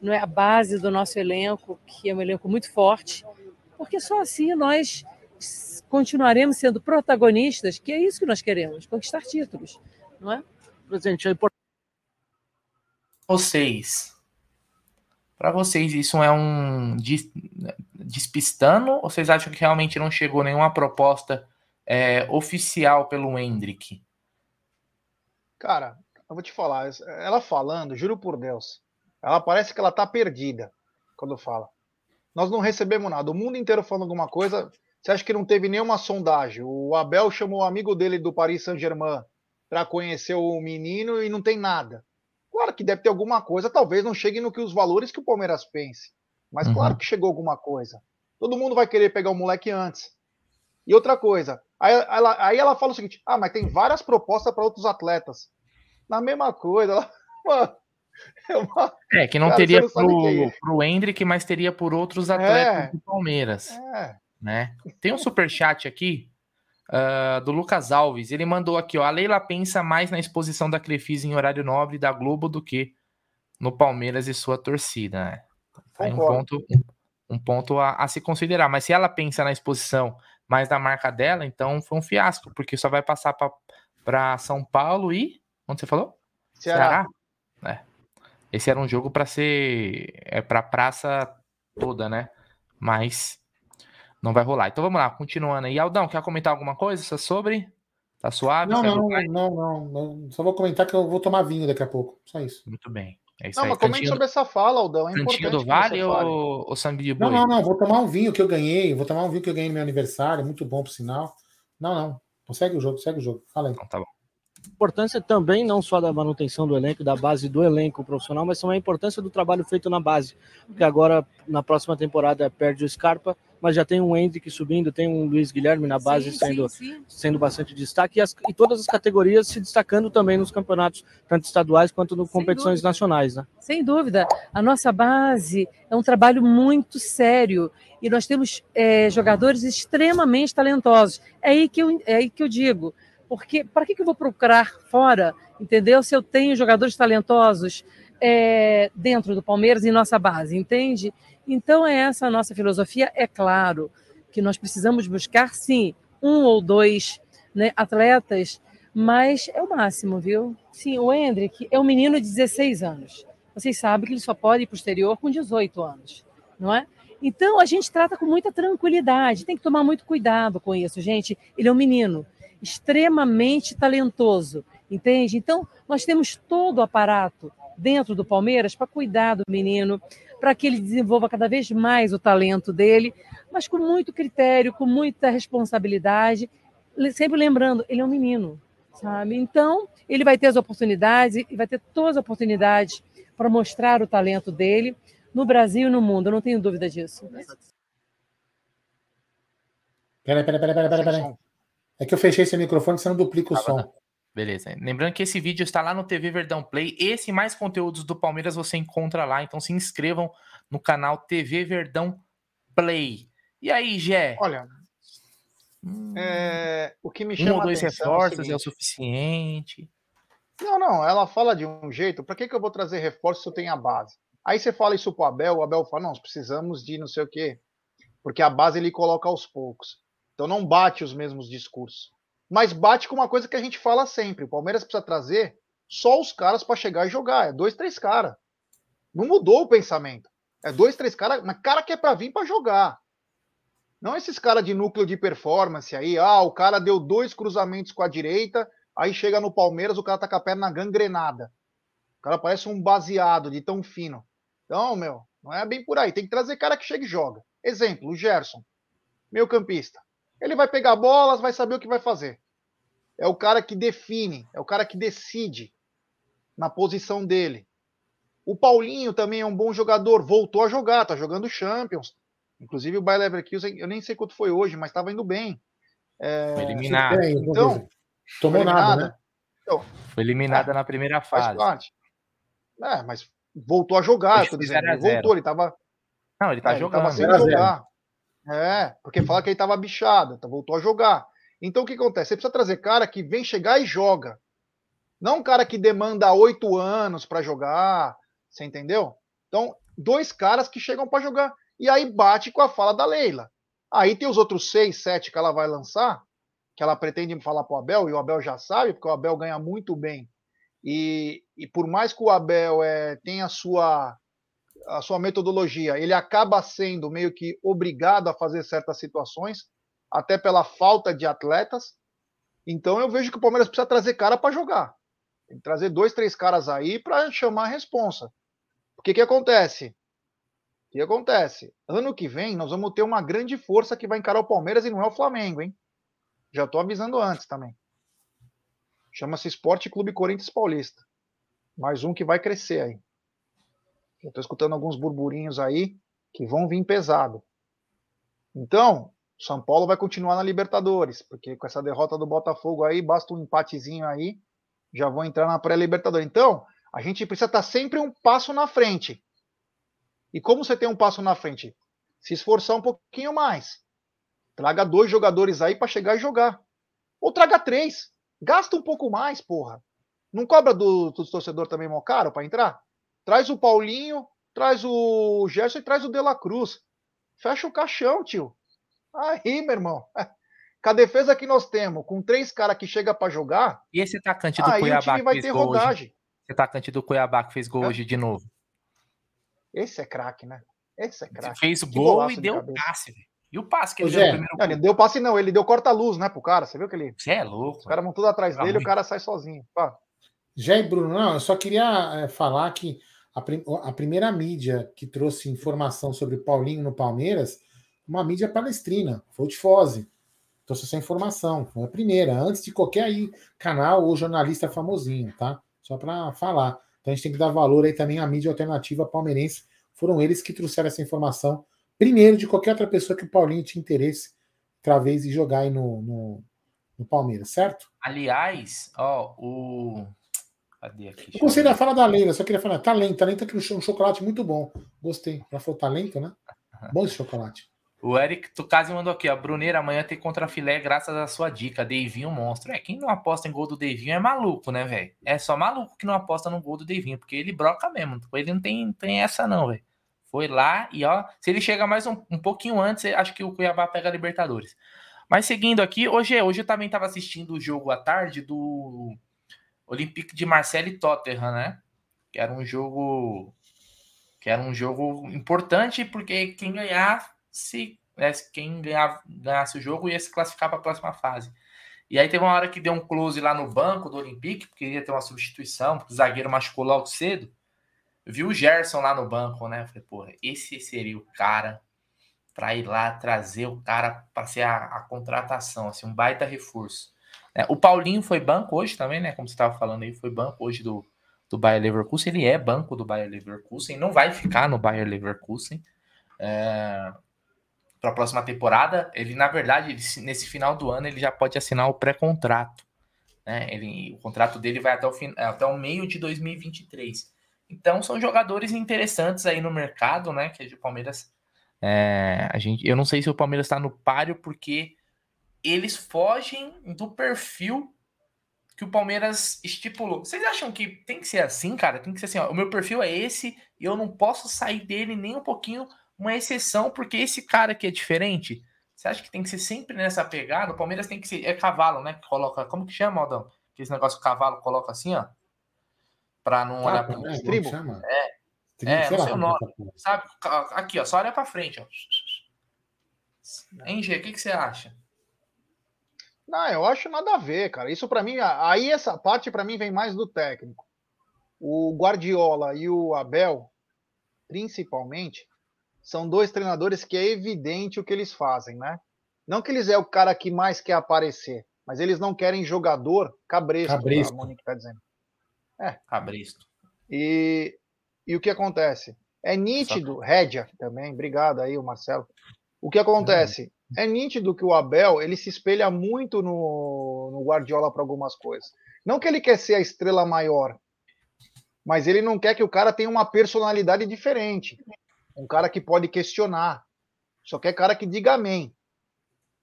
não é, a base do nosso elenco, que é um elenco muito forte, porque só assim nós continuaremos sendo protagonistas, que é isso que nós queremos, conquistar títulos, não é? Presidente, é importante. Vocês, para vocês, isso é um despistando ou vocês acham que realmente não chegou nenhuma proposta é, oficial pelo Hendrick? Cara, eu vou te falar, ela falando, juro por Deus, ela parece que ela tá perdida quando fala. Nós não recebemos nada. O mundo inteiro falando alguma coisa. Você acha que não teve nenhuma sondagem? O Abel chamou o amigo dele do Paris Saint-Germain para conhecer o menino e não tem nada. Claro que deve ter alguma coisa, talvez não chegue no que os valores que o Palmeiras pense. Mas uhum. claro que chegou alguma coisa. Todo mundo vai querer pegar o moleque antes. E outra coisa, aí ela, aí ela fala o seguinte: ah, mas tem várias propostas para outros atletas. Na mesma coisa, ela, mano, é, uma... é, que não Cara, teria não pro, é. pro Hendrick, mas teria por outros atletas é. do Palmeiras. É. Né? Tem um super chat aqui uh, do Lucas Alves. Ele mandou aqui, ó. A Leila pensa mais na exposição da Crefisa em horário nobre da Globo do que no Palmeiras e sua torcida. Né? Um ponto, um ponto a, a, se considerar. Mas se ela pensa na exposição mais da marca dela, então foi um fiasco, porque só vai passar para São Paulo e. Onde você falou? Ceará. Ceará? É. Esse era um jogo para ser é para praça toda, né? Mas não vai rolar. Então vamos lá, continuando aí. Aldão, quer comentar alguma coisa sobre? Tá suave? Não, não, não, não, não, Só vou comentar que eu vou tomar vinho daqui a pouco. Só isso. Muito bem. É isso não, aí. mas comente sobre essa fala, Aldão. É Cantinho do Vale ou, ou sangue de boi? Não, não, não. Vou tomar um vinho que eu ganhei. Vou tomar um vinho que eu ganhei no meu aniversário. Muito bom, por sinal. Não, não. Segue o jogo, segue o jogo. Fala aí. Então, tá bom importância também não só da manutenção do elenco, da base do elenco profissional, mas também a importância do trabalho feito na base. Porque agora, na próxima temporada, perde o Scarpa, mas já tem um Hendrick subindo, tem um Luiz Guilherme na base sim, sendo, sim, sim. sendo bastante destaque, e, as, e, todas as categorias se destacando também nos campeonatos, tanto estaduais quanto nas competições dúvida. nacionais. Né? Sem dúvida. A nossa base é um trabalho muito sério e nós temos é, jogadores extremamente talentosos. É aí que eu, é aí que eu digo porque para que, que eu vou procurar fora, entendeu? Se eu tenho jogadores talentosos é, dentro do Palmeiras em nossa base, entende? Então é essa a nossa filosofia. É claro que nós precisamos buscar, sim, um ou dois né, atletas, mas é o máximo, viu? Sim, o Hendrick é um menino de 16 anos. Vocês sabem que ele só pode ir para o exterior com 18 anos, não é? Então a gente trata com muita tranquilidade, tem que tomar muito cuidado com isso, gente. Ele é um menino extremamente talentoso, entende? Então, nós temos todo o aparato dentro do Palmeiras para cuidar do menino, para que ele desenvolva cada vez mais o talento dele, mas com muito critério, com muita responsabilidade, sempre lembrando, ele é um menino, sabe? Então, ele vai ter as oportunidades e vai ter todas as oportunidades para mostrar o talento dele no Brasil e no mundo, eu não tenho dúvida disso. Peraí, peraí, peraí, peraí, peraí. É que eu fechei esse microfone, você não duplica o ah, som. Beleza. Lembrando que esse vídeo está lá no TV Verdão Play. Esse e mais conteúdos do Palmeiras você encontra lá. Então se inscrevam no canal TV Verdão Play. E aí, Gé? Olha, hum, é, o que me chama um ou dois reforços é, é, o suficiente. Não, não. Ela fala de um jeito. Para que, que eu vou trazer reforço se eu tenho a base? Aí você fala isso pro Abel. O Abel fala: não, nós precisamos de não sei o quê. Porque a base ele coloca aos poucos. Então não bate os mesmos discursos. Mas bate com uma coisa que a gente fala sempre: o Palmeiras precisa trazer só os caras para chegar e jogar. É dois, três caras. Não mudou o pensamento. É dois, três caras, mas cara que é para vir para jogar. Não esses caras de núcleo de performance aí. Ah, o cara deu dois cruzamentos com a direita, aí chega no Palmeiras, o cara tá com a perna gangrenada. O cara parece um baseado de tão fino. Então, meu, não é bem por aí. Tem que trazer cara que chega e joga. Exemplo, o Gerson, meio campista. Ele vai pegar bolas, vai saber o que vai fazer. É o cara que define, é o cara que decide na posição dele. O Paulinho também é um bom jogador, voltou a jogar, tá jogando Champions. Inclusive o Bayer Leverkusen, eu nem sei quanto foi hoje, mas estava indo bem. É... Foi eliminado. Então, tomou nada, né? Então, foi eliminada é, na primeira fase. É, mas voltou a jogar, tô dizendo. Ele voltou, ele tava. Não, ele tá é, jogando. Ele tava sem jogar. É, porque fala que ele estava bichado, então voltou a jogar. Então o que acontece? Você precisa trazer cara que vem chegar e joga. Não um cara que demanda oito anos para jogar. Você entendeu? Então, dois caras que chegam para jogar. E aí bate com a fala da Leila. Aí tem os outros seis, sete que ela vai lançar, que ela pretende falar para o Abel, e o Abel já sabe, porque o Abel ganha muito bem. E, e por mais que o Abel é, tenha a sua, a sua metodologia, ele acaba sendo meio que obrigado a fazer certas situações, até pela falta de atletas. Então eu vejo que o Palmeiras precisa trazer cara para jogar. Tem que trazer dois, três caras aí para chamar a responsa. O que, que acontece? O que acontece? Ano que vem nós vamos ter uma grande força que vai encarar o Palmeiras e não é o Flamengo, hein? Já estou avisando antes também. Chama-se Esporte Clube Corinthians Paulista. Mais um que vai crescer aí. Eu estou escutando alguns burburinhos aí que vão vir pesado. Então, São Paulo vai continuar na Libertadores, porque com essa derrota do Botafogo aí, basta um empatezinho aí já vão entrar na pré-libertadores. Então, a gente precisa estar sempre um passo na frente. E como você tem um passo na frente? Se esforçar um pouquinho mais. Traga dois jogadores aí para chegar e jogar. Ou traga três. Gasta um pouco mais, porra. Não cobra do, do torcedor também mó caro para entrar? Traz o Paulinho, traz o Gerson e traz o De La Cruz. Fecha o caixão, tio. Aí, meu irmão. Com a defesa que nós temos, com três caras que chega para jogar. E esse atacante do Cuiabá que fez gol rodagem. hoje? Esse atacante do Cuiabá que fez gol é. hoje de novo. Esse é craque, né? Esse é craque. Fez que gol e deu de passe, velho. E o passe que ele deu no primeiro não, Ele deu passe não, ele deu corta-luz, né, pro cara. Você viu que ele. Você é louco. Os caras vão tudo atrás dele e o cara sai sozinho. Pá. Já e Bruno, não, eu só queria é, falar que a, prim a, primeira mídia que trouxe informação sobre Paulinho no Palmeiras, uma mídia palestrina, foi o Tifose trouxe essa informação. Foi a primeira, antes de qualquer aí canal ou jornalista famosinho, tá? Só para falar. Então a gente tem que dar valor aí também à mídia alternativa palmeirense. Foram eles que trouxeram essa informação primeiro de qualquer outra pessoa que o Paulinho tinha interesse talvez em jogar aí no, no, no, Palmeiras, certo? Aliás, ó, o. Cadê aqui? Eu gostei da fala da Leila, só queria falar, talento, talento é um chocolate muito bom. Gostei. Já falou talento, né? Bom esse chocolate. O Eric Tucasi mandou aqui, ó. Bruneira, amanhã tem contra filé graças à sua dica. Deivinho monstro. É, quem não aposta em gol do Deivinho é maluco, né, velho? É só maluco que não aposta no gol do Deivinho, porque ele broca mesmo. Ele não tem, tem essa, não, velho. Foi lá e, ó, se ele chega mais um, um pouquinho antes, acho que o Cuiabá pega a Libertadores. Mas seguindo aqui, hoje, hoje eu também estava assistindo o jogo à tarde do Olympique de Marseille e Tottenham, né? Que era um jogo que era um jogo importante porque quem ganhar se né, quem ganhasse o jogo ia se classificar para a próxima fase. E aí teve uma hora que deu um close lá no banco do Olympique, porque ia ter uma substituição, porque o zagueiro machucou logo cedo. Eu vi o Gerson lá no banco, né? Falei, porra, esse seria o cara para ir lá trazer o cara para ser a, a, contratação, assim, um baita reforço. É, o Paulinho foi banco hoje também, né? Como você estava falando aí, foi banco hoje do, do Bayer Leverkusen. Ele é banco do Bayer Leverkusen, não vai ficar no Bayer Leverkusen. É, para a próxima temporada, ele na verdade, ele, nesse final do ano, ele já pode assinar o pré-contrato. Né? Ele, o contrato dele vai até o, fim, até o meio de 2023. Então são jogadores interessantes aí no mercado, né? Que é de Palmeiras. É, a gente, eu não sei se o Palmeiras está no páreo porque eles fogem do perfil que o Palmeiras estipulou. Vocês acham que tem que ser assim, cara? Tem que ser assim, ó, o meu perfil é esse e eu não posso sair dele nem um pouquinho uma exceção, porque esse cara aqui é diferente. Você acha que tem que ser sempre nessa pegada? O Palmeiras tem que ser. É cavalo, né? Que coloca. Como que chama, Aldão? Aquele negócio que o cavalo coloca assim, ó. Pra não olhar para o estribo. É. É, não sei o nome. Sabe? Aqui, ó. Só olha para frente, ó. Hein, G? O que, que você acha? Não, eu acho nada a ver, cara. Isso para mim, aí essa parte para mim vem mais do técnico. O Guardiola e o Abel, principalmente, são dois treinadores que é evidente o que eles fazem, né? Não que eles é o cara que mais quer aparecer, mas eles não querem jogador cabresto, cabresto. a Monique está dizendo. É. Cabresto. E, e o que acontece? É nítido, Rédia também, obrigado aí, o Marcelo. O que acontece? É nítido que o Abel ele se espelha muito no, no Guardiola para algumas coisas. Não que ele quer ser a estrela maior, mas ele não quer que o cara tenha uma personalidade diferente um cara que pode questionar. Só quer cara que diga amém.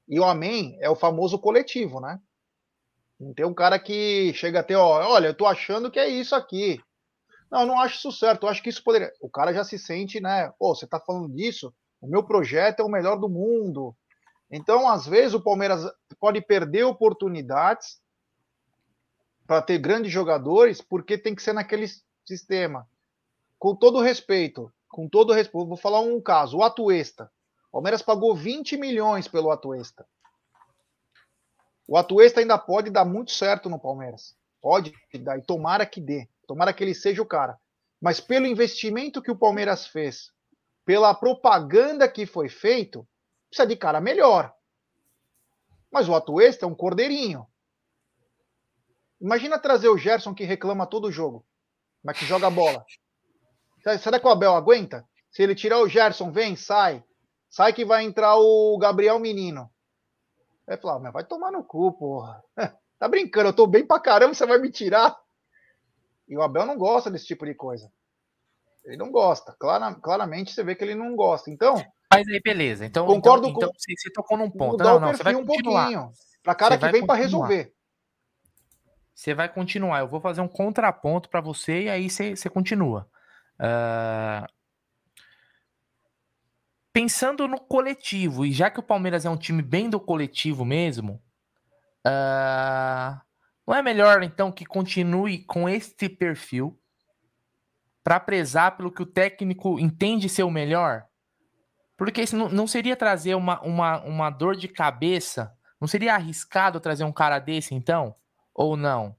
E o amém é o famoso coletivo, né? Não tem um cara que chega até, ó, olha, eu tô achando que é isso aqui. Não, eu não acho isso certo, eu acho que isso poderia. O cara já se sente, né? Pô, você tá falando disso? O meu projeto é o melhor do mundo. Então, às vezes, o Palmeiras pode perder oportunidades para ter grandes jogadores, porque tem que ser naquele sistema. Com todo respeito, com todo respeito, vou falar um caso, o Atuesta. O Palmeiras pagou 20 milhões pelo Atuesta. O Atuesta ainda pode dar muito certo no Palmeiras. Pode dar, e tomara que dê. Tomara que ele seja o cara. Mas pelo investimento que o Palmeiras fez, pela propaganda que foi feito, precisa de cara melhor. Mas o Atuesta é um cordeirinho. Imagina trazer o Gerson que reclama todo jogo, mas que joga bola. Será que o Abel aguenta? Se ele tirar o Gerson, vem, sai. Sai que vai entrar o Gabriel Menino. Vai falar, mas vai tomar no cu, porra. tá brincando, eu tô bem pra caramba, você vai me tirar. E o Abel não gosta desse tipo de coisa. Ele não gosta. Clara, claramente você vê que ele não gosta. Então. Mas aí, beleza. Então, concordo então, com. Então, você, tocou num ponto. Não, não, você vai um pouquinho. Pra cara você que vem para resolver. Você vai continuar. Eu vou fazer um contraponto para você e aí você, você continua. Uh... Pensando no coletivo, e já que o Palmeiras é um time bem do coletivo mesmo, uh... não é melhor então que continue com este perfil para prezar pelo que o técnico entende ser o melhor? Porque isso não, seria trazer uma, uma, uma dor de cabeça? Não seria arriscado trazer um cara desse então? Ou não?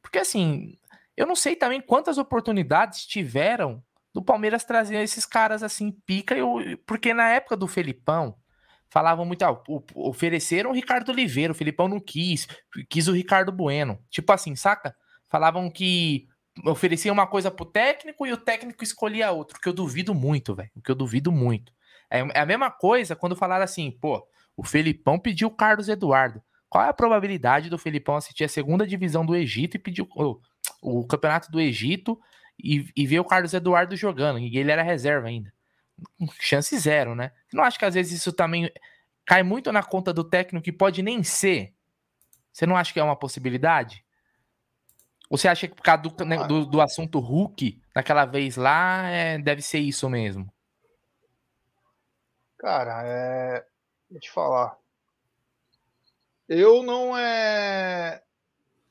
Porque assim, eu não sei também quantas oportunidades tiveram do Palmeiras trazer esses caras assim, pica, eu, porque na época do Felipão, falavam muito, ah, ofereceram o Ricardo Oliveira, o Felipão não quis, quis o Ricardo Bueno. Tipo assim, saca? Falavam que ofereciam uma coisa pro técnico e o técnico escolhia outro, que eu duvido muito, velho, que eu duvido muito. É, é a mesma coisa quando falaram assim, pô, o Felipão pediu o Carlos Eduardo. Qual é a probabilidade do Felipão assistir a segunda divisão do Egito e pedir o, o campeonato do Egito e, e ver o Carlos Eduardo jogando? E ele era reserva ainda. Chance zero, né? Não acho que às vezes isso também cai muito na conta do técnico que pode nem ser? Você não acha que é uma possibilidade? Ou você acha que por causa do, do, do assunto Hulk, naquela vez lá, é, deve ser isso mesmo? Cara, é. Vou te falar. Eu não é.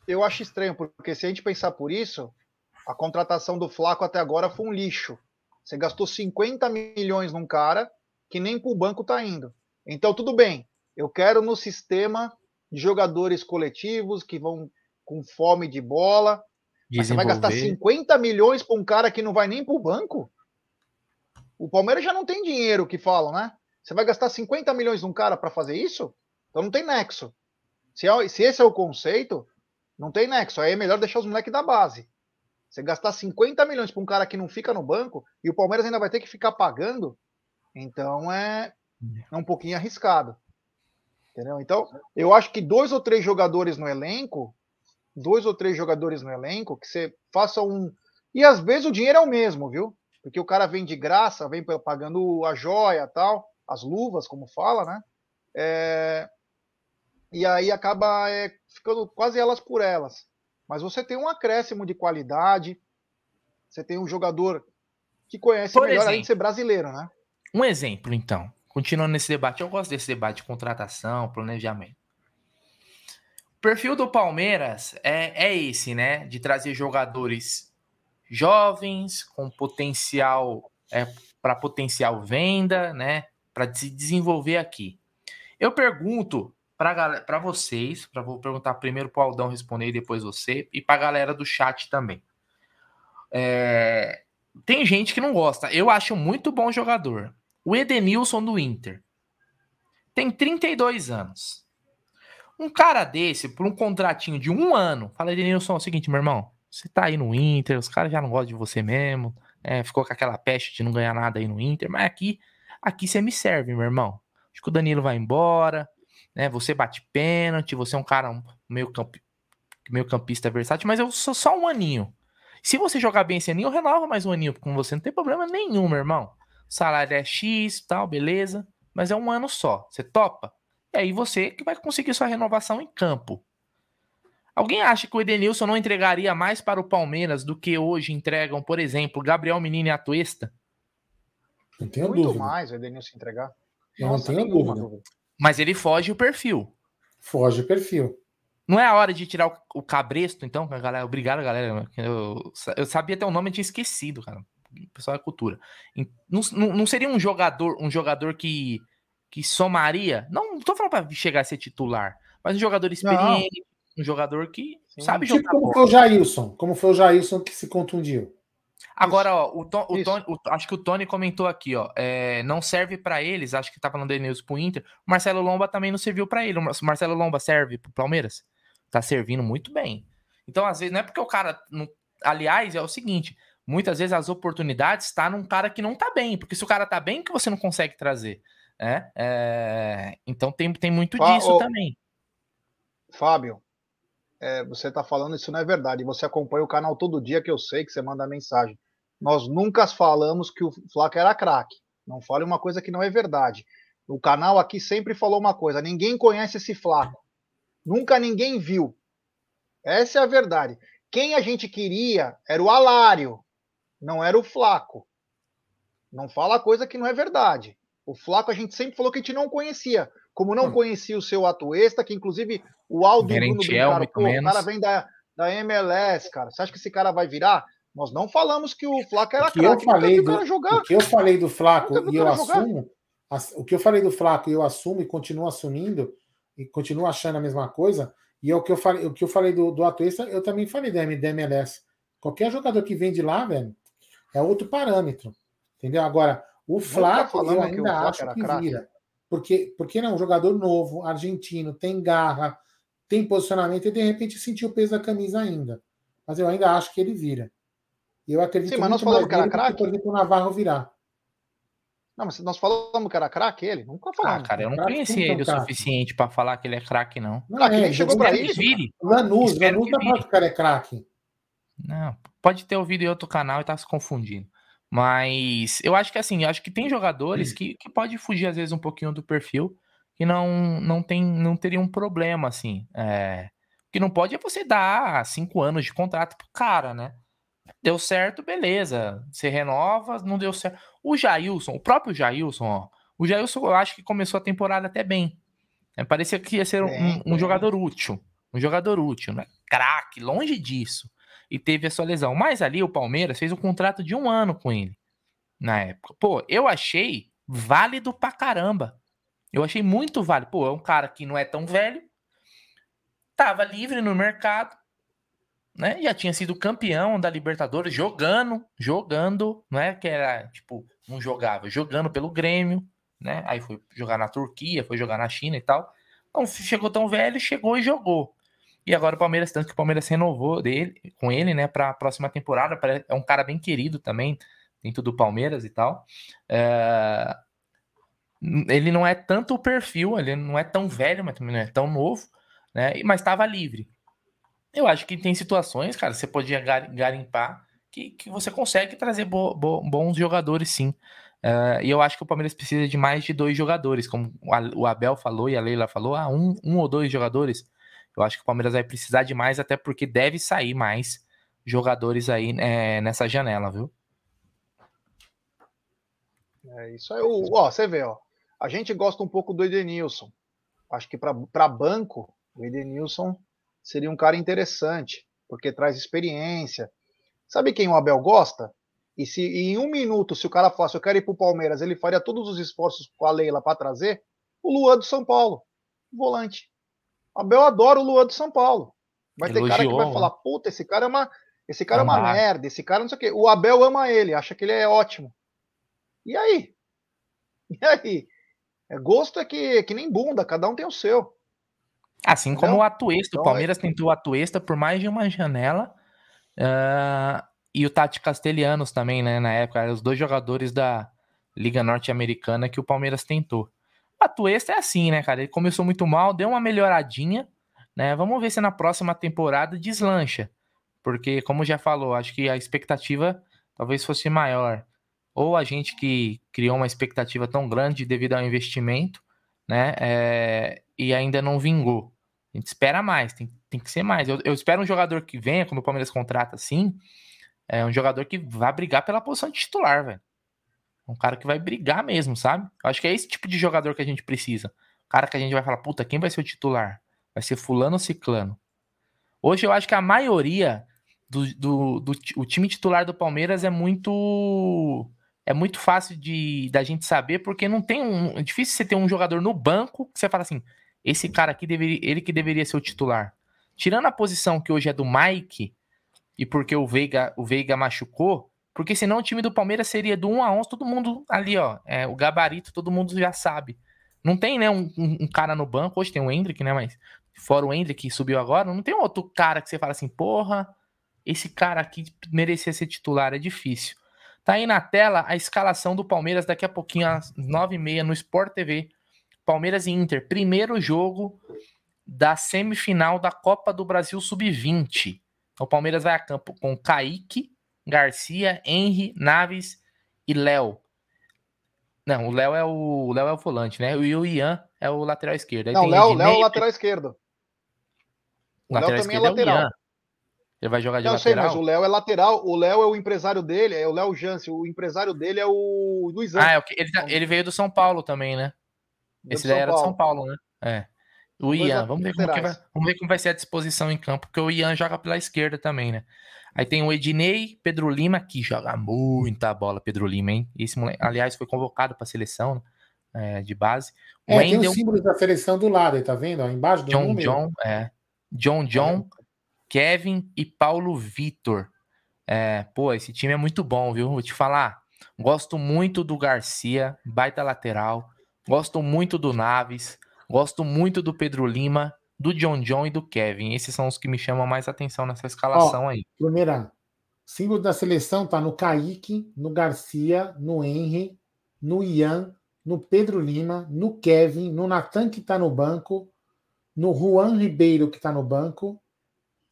Eu acho estranho, porque se a gente pensar por isso, a contratação do Flaco até agora foi um lixo. Você gastou 50 milhões num cara que nem para o banco tá indo. Então, tudo bem. Eu quero no sistema de jogadores coletivos que vão com fome de bola. Você vai gastar 50 milhões para um cara que não vai nem para o banco? O Palmeiras já não tem dinheiro, que falam, né? Você vai gastar 50 milhões num cara para fazer isso? Então não tem nexo. Se, é, se esse é o conceito, não tem nexo. Aí é melhor deixar os moleques da base. Você gastar 50 milhões para um cara que não fica no banco e o Palmeiras ainda vai ter que ficar pagando, então é, é um pouquinho arriscado. Entendeu? Então, eu acho que dois ou três jogadores no elenco, dois ou três jogadores no elenco, que você faça um. E às vezes o dinheiro é o mesmo, viu? Porque o cara vem de graça, vem pagando a joia tal, as luvas, como fala, né? É e aí acaba é, ficando quase elas por elas. Mas você tem um acréscimo de qualidade, você tem um jogador que conhece por melhor, exemplo, além de ser brasileiro, né? Um exemplo, então. Continuando nesse debate, eu gosto desse debate de contratação, planejamento. Perfil do Palmeiras é, é esse, né? De trazer jogadores jovens, com potencial é, para potencial venda, né? Para se desenvolver aqui. Eu pergunto para vocês, para vou perguntar primeiro para o Aldão responder e depois você, e para a galera do chat também. É, tem gente que não gosta. Eu acho muito bom jogador. O Edenilson do Inter. Tem 32 anos. Um cara desse, por um contratinho de um ano, fala, Edenilson, é o seguinte, meu irmão, você tá aí no Inter, os caras já não gostam de você mesmo, é, ficou com aquela peste de não ganhar nada aí no Inter, mas aqui, aqui você me serve, meu irmão. Acho que o Danilo vai embora, né? Você bate pênalti, você é um cara meio, camp, meio campista versátil, mas eu sou só um aninho. Se você jogar bem esse aninho, eu renovo mais um aninho com você, não tem problema nenhum, meu irmão. Salário é X, tal, beleza, mas é um ano só. Você topa? E aí você que vai conseguir sua renovação em campo. Alguém acha que o Edenilson não entregaria mais para o Palmeiras do que hoje entregam, por exemplo, Gabriel Menino e Atuesta? Não tenho Muito dúvida. mais o Edenilson entregar. Eu não tenho dúvida. dúvida. Mas ele foge o perfil. Foge o perfil. Não é a hora de tirar o, cabresto, então, galera. Obrigado, galera. Eu, eu sabia até o nome, eu tinha esquecido, cara. O pessoal é cultura. Não, não, não, seria um jogador, um jogador que, que somaria. Não, não tô falando para chegar a ser titular, mas um jogador experiente, não. um jogador que Sim. sabe tipo jogar. Como foi o Jailson, como foi o Jailson que se contundiu. Agora, ó, o, Tom, o Tony, o, acho que o Tony comentou aqui, ó, é, não serve para eles, acho que tá falando de News pro Inter. O Marcelo Lomba também não serviu para ele. O Marcelo Lomba serve pro Palmeiras? Tá servindo muito bem. Então, às vezes, não é porque o cara. Não... Aliás, é o seguinte: muitas vezes as oportunidades estão tá num cara que não tá bem, porque se o cara tá bem, que você não consegue trazer. Né? É... Então tem, tem muito disso também. Fábio, é, você está falando isso não é verdade. Você acompanha o canal todo dia que eu sei que você manda mensagem. Nós nunca falamos que o Flaco era craque. Não fale uma coisa que não é verdade. O canal aqui sempre falou uma coisa: ninguém conhece esse Flaco. Nunca ninguém viu. Essa é a verdade. Quem a gente queria era o Alário, não era o Flaco. Não fala coisa que não é verdade. O Flaco a gente sempre falou que a gente não conhecia. Como não hum. conhecia o seu Atuesta, que inclusive o Aldo o Bruno brincaram, o cara vem da, da MLS, cara. Você acha que esse cara vai virar? Nós não falamos que o Flaco era craque. Eu falei do, o que eu falei do Flaco e eu assumo, o que eu falei do Flaco e eu assumo e continuo assumindo e continuo achando a mesma coisa. E é o que eu falei, o que eu falei do, do Atuesta, eu também falei da, da MLS. Qualquer jogador que vem de lá, velho, é outro parâmetro. Entendeu? Agora, o Flaco, eu ainda acho que vira. Porque, porque não, um jogador novo, argentino, tem garra, tem posicionamento e de repente sentiu o peso da camisa ainda. Mas eu ainda acho que ele vira. Eu acredito Sim, mas nós falamos que era craque. Por exemplo, o Navarro virar. Não, mas nós falamos que era craque ele? Nunca falamos. Ah, cara, eu não conhecia ele o suficiente para falar que ele é craque, não. Não, craque, é, chegou para isso. Vire. Lanús, Lanús não pode que o cara é craque. Não, pode ter ouvido em outro canal e tá se confundindo. Mas eu acho que assim, eu acho que tem jogadores que, que pode fugir às vezes um pouquinho do perfil que não não tem não teria um problema assim. É, o que não pode é você dar cinco anos de contrato pro cara, né? Deu certo, beleza. Você renova, não deu certo. O Jailson, o próprio Jailson, ó, o Jailson eu acho que começou a temporada até bem. É, parecia que ia ser um, um jogador útil. Um jogador útil, né? Craque, longe disso e teve a sua lesão. Mas ali o Palmeiras fez um contrato de um ano com ele na época. Pô, eu achei válido pra caramba. Eu achei muito válido. Pô, é um cara que não é tão velho, tava livre no mercado, né? Já tinha sido campeão da Libertadores jogando, jogando, não é que era tipo, não jogava, jogando pelo Grêmio, né? Aí foi jogar na Turquia, foi jogar na China e tal. Não chegou tão velho, chegou e jogou. E agora o Palmeiras, tanto que o Palmeiras renovou dele, com ele, né, para a próxima temporada. É um cara bem querido também, dentro do Palmeiras e tal. É... Ele não é tanto o perfil, ele não é tão velho, mas também não é tão novo, né? Mas estava livre. Eu acho que tem situações, cara, você podia garimpar que, que você consegue trazer bo, bo, bons jogadores, sim. Uh, e eu acho que o Palmeiras precisa de mais de dois jogadores, como o Abel falou e a Leila falou, ah, um, um ou dois jogadores eu acho que o Palmeiras vai precisar de mais, até porque deve sair mais jogadores aí é, nessa janela, viu? É isso aí. Ó, você vê, ó. A gente gosta um pouco do Edenilson. Acho que para banco, o Edenilson seria um cara interessante, porque traz experiência. Sabe quem o Abel gosta? E se em um minuto, se o cara falasse, eu quero ir para o Palmeiras, ele faria todos os esforços com a Leila para trazer o Luan do São Paulo, volante. Abel adora o Luan do São Paulo. Vai Elogiou, ter cara que vai falar, puta, esse cara é uma, esse cara é uma merda, esse cara não sei o quê. O Abel ama ele, acha que ele é ótimo. E aí? E aí? É, gosto é que, que nem bunda, cada um tem o seu. Assim Entendeu? como o Atuesta, então, o Palmeiras é... tentou o Atuesta por mais de uma janela. Uh, e o Tati Castelhanos também, né? Na época, eram os dois jogadores da Liga Norte-Americana que o Palmeiras tentou. A Tuesta é assim, né, cara? Ele começou muito mal, deu uma melhoradinha, né? Vamos ver se na próxima temporada deslancha. Porque, como já falou, acho que a expectativa talvez fosse maior. Ou a gente que criou uma expectativa tão grande devido ao investimento, né? É, e ainda não vingou. A gente espera mais, tem, tem que ser mais. Eu, eu espero um jogador que venha, quando o Palmeiras contrata assim, é um jogador que vá brigar pela posição de titular, velho. Um cara que vai brigar mesmo, sabe? Eu acho que é esse tipo de jogador que a gente precisa. cara que a gente vai falar, puta, quem vai ser o titular? Vai ser fulano ou ciclano? Hoje eu acho que a maioria do, do, do o time titular do Palmeiras é muito é muito fácil de da gente saber porque não tem um é difícil você ter um jogador no banco que você fala assim esse cara aqui deveria ele que deveria ser o titular tirando a posição que hoje é do Mike e porque o Veiga o Veiga machucou porque senão o time do Palmeiras seria do 1 a 11 todo mundo ali ó é, o gabarito todo mundo já sabe não tem né um, um, cara no banco hoje tem o Hendrick né mas fora o Hendrick que subiu agora não tem outro cara que você fala assim porra esse cara aqui merecia ser titular, é difícil. Tá aí na tela a escalação do Palmeiras daqui a pouquinho, às 9h30, no Sport TV. Palmeiras e Inter, primeiro jogo da semifinal da Copa do Brasil Sub-20. O Palmeiras vai a campo com Kaique, Garcia, Henry, Naves e Léo. Não, o Léo é o, Léo é o volante, né? E o Ian é o lateral esquerdo. Aí Não, Léo, Léo é o lateral esquerdo. O Léo também é, é lateral. É ele vai jogar de não, lateral? Não sei, mas o Léo é lateral. O Léo é o empresário dele, é o Léo Jansen. O empresário dele é o Luiz Ah, é, ele, tá, ele, veio do São Paulo também, né? Esse daí era de São Paulo, né? É. O Ian, vamos ver, como vai, vamos ver como vai ser a disposição em campo, porque o Ian joga pela esquerda também, né? Aí tem o Ednei, Pedro Lima, que joga muita bola, Pedro Lima, hein? Esse moleque, aliás, foi convocado para a seleção é, de base. É, Wendell, tem os símbolos da seleção do lado aí, tá vendo? Ó, embaixo do John número. John, é. John John, Kevin e Paulo Vitor. É, pô, esse time é muito bom, viu? Vou te falar. Gosto muito do Garcia, baita lateral. Gosto muito do Naves. Gosto muito do Pedro Lima, do John John e do Kevin. Esses são os que me chamam mais atenção nessa escalação Ó, aí. Primeira, símbolo da seleção tá no Kaique, no Garcia, no Henry, no Ian, no Pedro Lima, no Kevin, no Natan que tá no banco, no Juan Ribeiro que tá no banco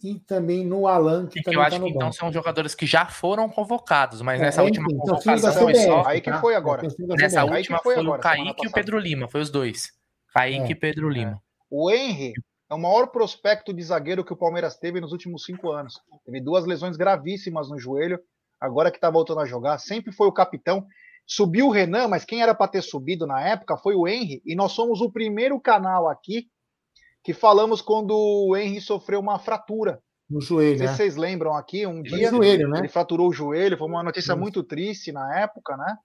e também no Alan, que, que eu acho tá que então são jogadores que já foram convocados, mas é, nessa última então, convocação foi só. Aí que foi agora. Nessa última foi, foi agora, o Kaique e o Pedro Lima, foi os dois. Kaique é. e Pedro Lima. É. O Henry é o maior prospecto de zagueiro que o Palmeiras teve nos últimos cinco anos. Teve duas lesões gravíssimas no joelho, agora que está voltando a jogar, sempre foi o capitão. Subiu o Renan, mas quem era para ter subido na época foi o Henry, e nós somos o primeiro canal aqui que falamos quando o Henry sofreu uma fratura. No joelho, Não sei se né? vocês lembram aqui, um dia joelho, né? ele fraturou o joelho, foi uma notícia muito triste na época, né?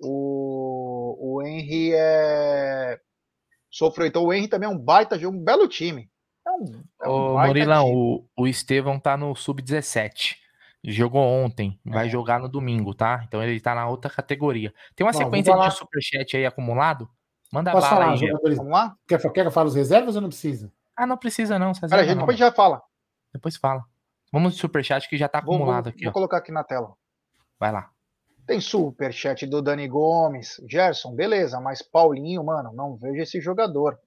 O, o Henry é... sofreu. Então o Henry também é um baita, um belo time. É um, é um Ô, Murilão, o, o Estevão tá no Sub-17. Jogou ontem, vai é. jogar no domingo, tá? Então ele tá na outra categoria. Tem uma Bom, sequência de superchat aí acumulado? Manda Posso bala falar, aí, jogadores? Vamos lá? Quer, quer que eu fale os reservas ou não precisa? Ah, não precisa não. Pera, gente, depois já fala. Depois fala. Vamos no superchat que já tá acumulado vou, aqui. Vou ó. colocar aqui na tela. Vai lá. Tem superchat do Dani Gomes. Gerson, beleza, mas Paulinho, mano, não vejo esse jogador.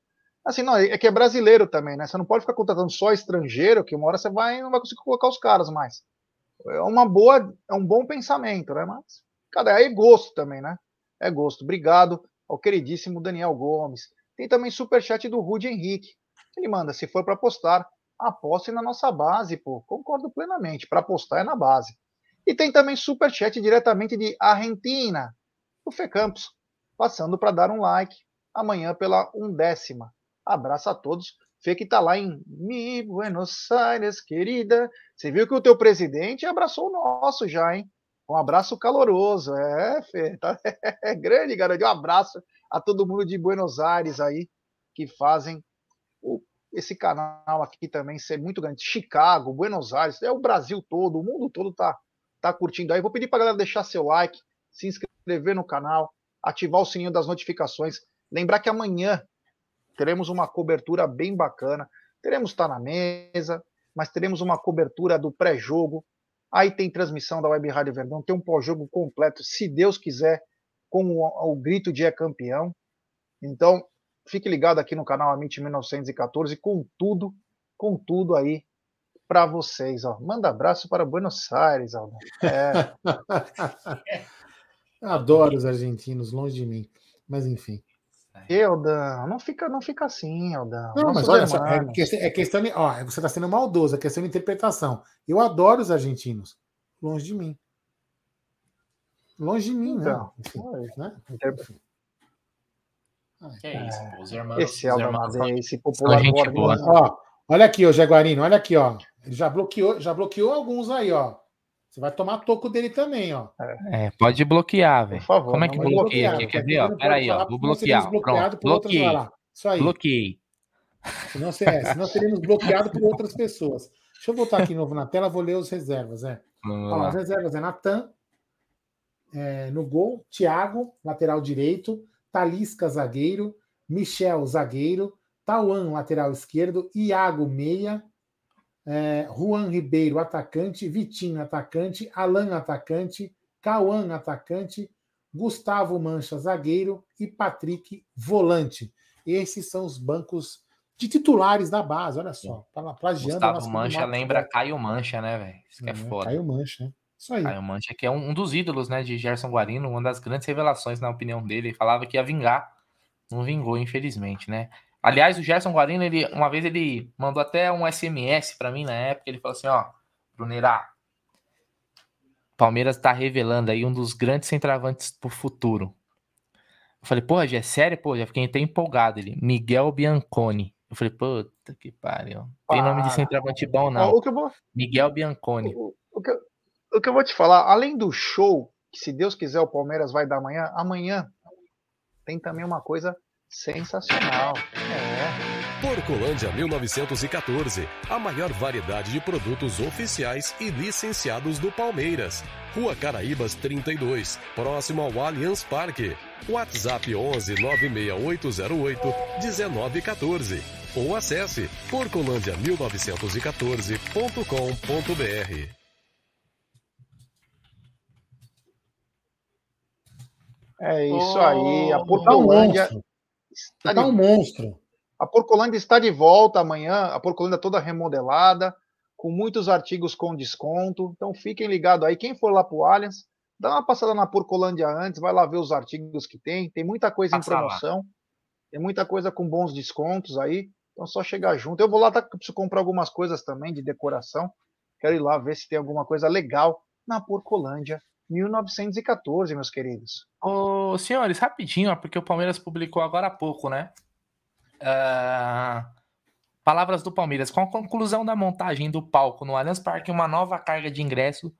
Assim, não, é que é brasileiro também, né? Você não pode ficar contratando só estrangeiro, que uma hora você vai não vai conseguir colocar os caras mais. É uma boa, é um bom pensamento, né? Mas, cara, é gosto também, né? É gosto. Obrigado ao queridíssimo Daniel Gomes. Tem também superchat do Rude Henrique. Ele manda: se for para apostar, aposte na nossa base, pô. Concordo plenamente. Para apostar é na base. E tem também superchat diretamente de Argentina, do Fê Campos, passando para dar um like amanhã pela undécima. Abraço a todos. Fê que tá lá em Mi Buenos Aires, querida. Você viu que o teu presidente abraçou o nosso já, hein? Um abraço caloroso. É, Fê, tá, é grande, garoto. Um abraço a todo mundo de Buenos Aires aí, que fazem o, esse canal aqui também ser muito grande. Chicago, Buenos Aires, é o Brasil todo, o mundo todo tá, tá curtindo aí. Vou pedir pra galera deixar seu like, se inscrever no canal, ativar o sininho das notificações. Lembrar que amanhã teremos uma cobertura bem bacana. Teremos Tá na Mesa, mas teremos uma cobertura do pré-jogo Aí tem transmissão da Web Rádio Verdão, tem um pós-jogo completo, se Deus quiser, com o, o, grito de é campeão. Então, fique ligado aqui no canal Amit 1914 com tudo, com tudo aí para vocês. Ó. Manda abraço para Buenos Aires, Aldo. É. Adoro os argentinos, longe de mim. Mas enfim. Eldão, não fica, não fica assim, Eldão. Não, mas olha só, é questão, é questão de, ó, você está sendo maldoso, é questão de interpretação. Eu adoro os argentinos, longe de mim. Longe de mim, então, né? Enfim, né? Ah, que é isso, pô. Os irmãos. Esse Aldo Amadei, esse popular. Ó, olha aqui, ô Jaguarino, olha aqui, ó. Ele já bloqueou, já bloqueou alguns aí, ó. Você vai tomar toco dele também, ó. É, pode bloquear, velho. Por favor. Como é que bloqueia aqui? Quer ver, ó? Peraí, ó. Vou bloquear. Pronto. Bloqueei. Isso aí. Bloqueei. Senão, é, senão seríamos bloqueados por outras pessoas. Deixa eu voltar aqui de novo na tela, vou ler os reservas. É. Ó, as reservas é Natan, é, no gol, Thiago, lateral direito, Talisca, zagueiro, Michel, zagueiro, Tauan, lateral esquerdo, Iago, meia, é, Juan Ribeiro, atacante, Vitinho, atacante, Alan, atacante, Cauã, atacante, Gustavo Mancha, zagueiro e Patrick, volante. Esses são os bancos de titulares da base, olha só. Tá plagiando. Gustavo Mancha lembra Caio Mancha, né, velho? Isso que é, é foda. Caio Mancha, né? Isso aí. Caio Mancha, que é um, um, dos ídolos, né, de Gerson Guarino, uma das grandes revelações, na opinião dele. Ele falava que ia vingar. Não vingou, infelizmente, né? Aliás, o Gerson Guarino, ele, uma vez ele mandou até um SMS para mim na época. Ele falou assim: ó, Brunerá, Palmeiras tá revelando aí um dos grandes centravantes pro futuro. Eu falei, pô, já é sério? Pô, já fiquei até empolgado. Ele, Miguel Bianconi. Eu falei, puta que pariu. Tem nome de centroavante bom, não. O que eu vou... Miguel Bianconi. O, o, que eu, o que eu vou te falar, além do show, que se Deus quiser o Palmeiras vai dar amanhã, amanhã tem também uma coisa sensacional. É. Porcolândia 1914, a maior variedade de produtos oficiais e licenciados do Palmeiras. Rua Caraíbas 32, próximo ao Allianz Parque. WhatsApp 11 96808 1914 ou acesse porcolândia1914.com.br. É isso aí, a Porcolândia. Tá, tá um monstro. A Porcolândia está de volta amanhã, a Porcolândia toda remodelada, com muitos artigos com desconto. Então fiquem ligados aí. Quem for lá para o Allianz, dá uma passada na Porcolândia antes, vai lá ver os artigos que tem. Tem muita coisa Passa em promoção. Lá. Tem muita coisa com bons descontos aí. Então é só chegar junto. Eu vou lá, tá, preciso comprar algumas coisas também de decoração. Quero ir lá ver se tem alguma coisa legal na Porcolândia 1914, meus queridos. Ô, senhores, rapidinho, porque o Palmeiras publicou agora há pouco, né? Uh, palavras do Palmeiras. Com a conclusão da montagem do palco no Allianz Parque, uma nova carga de ingressos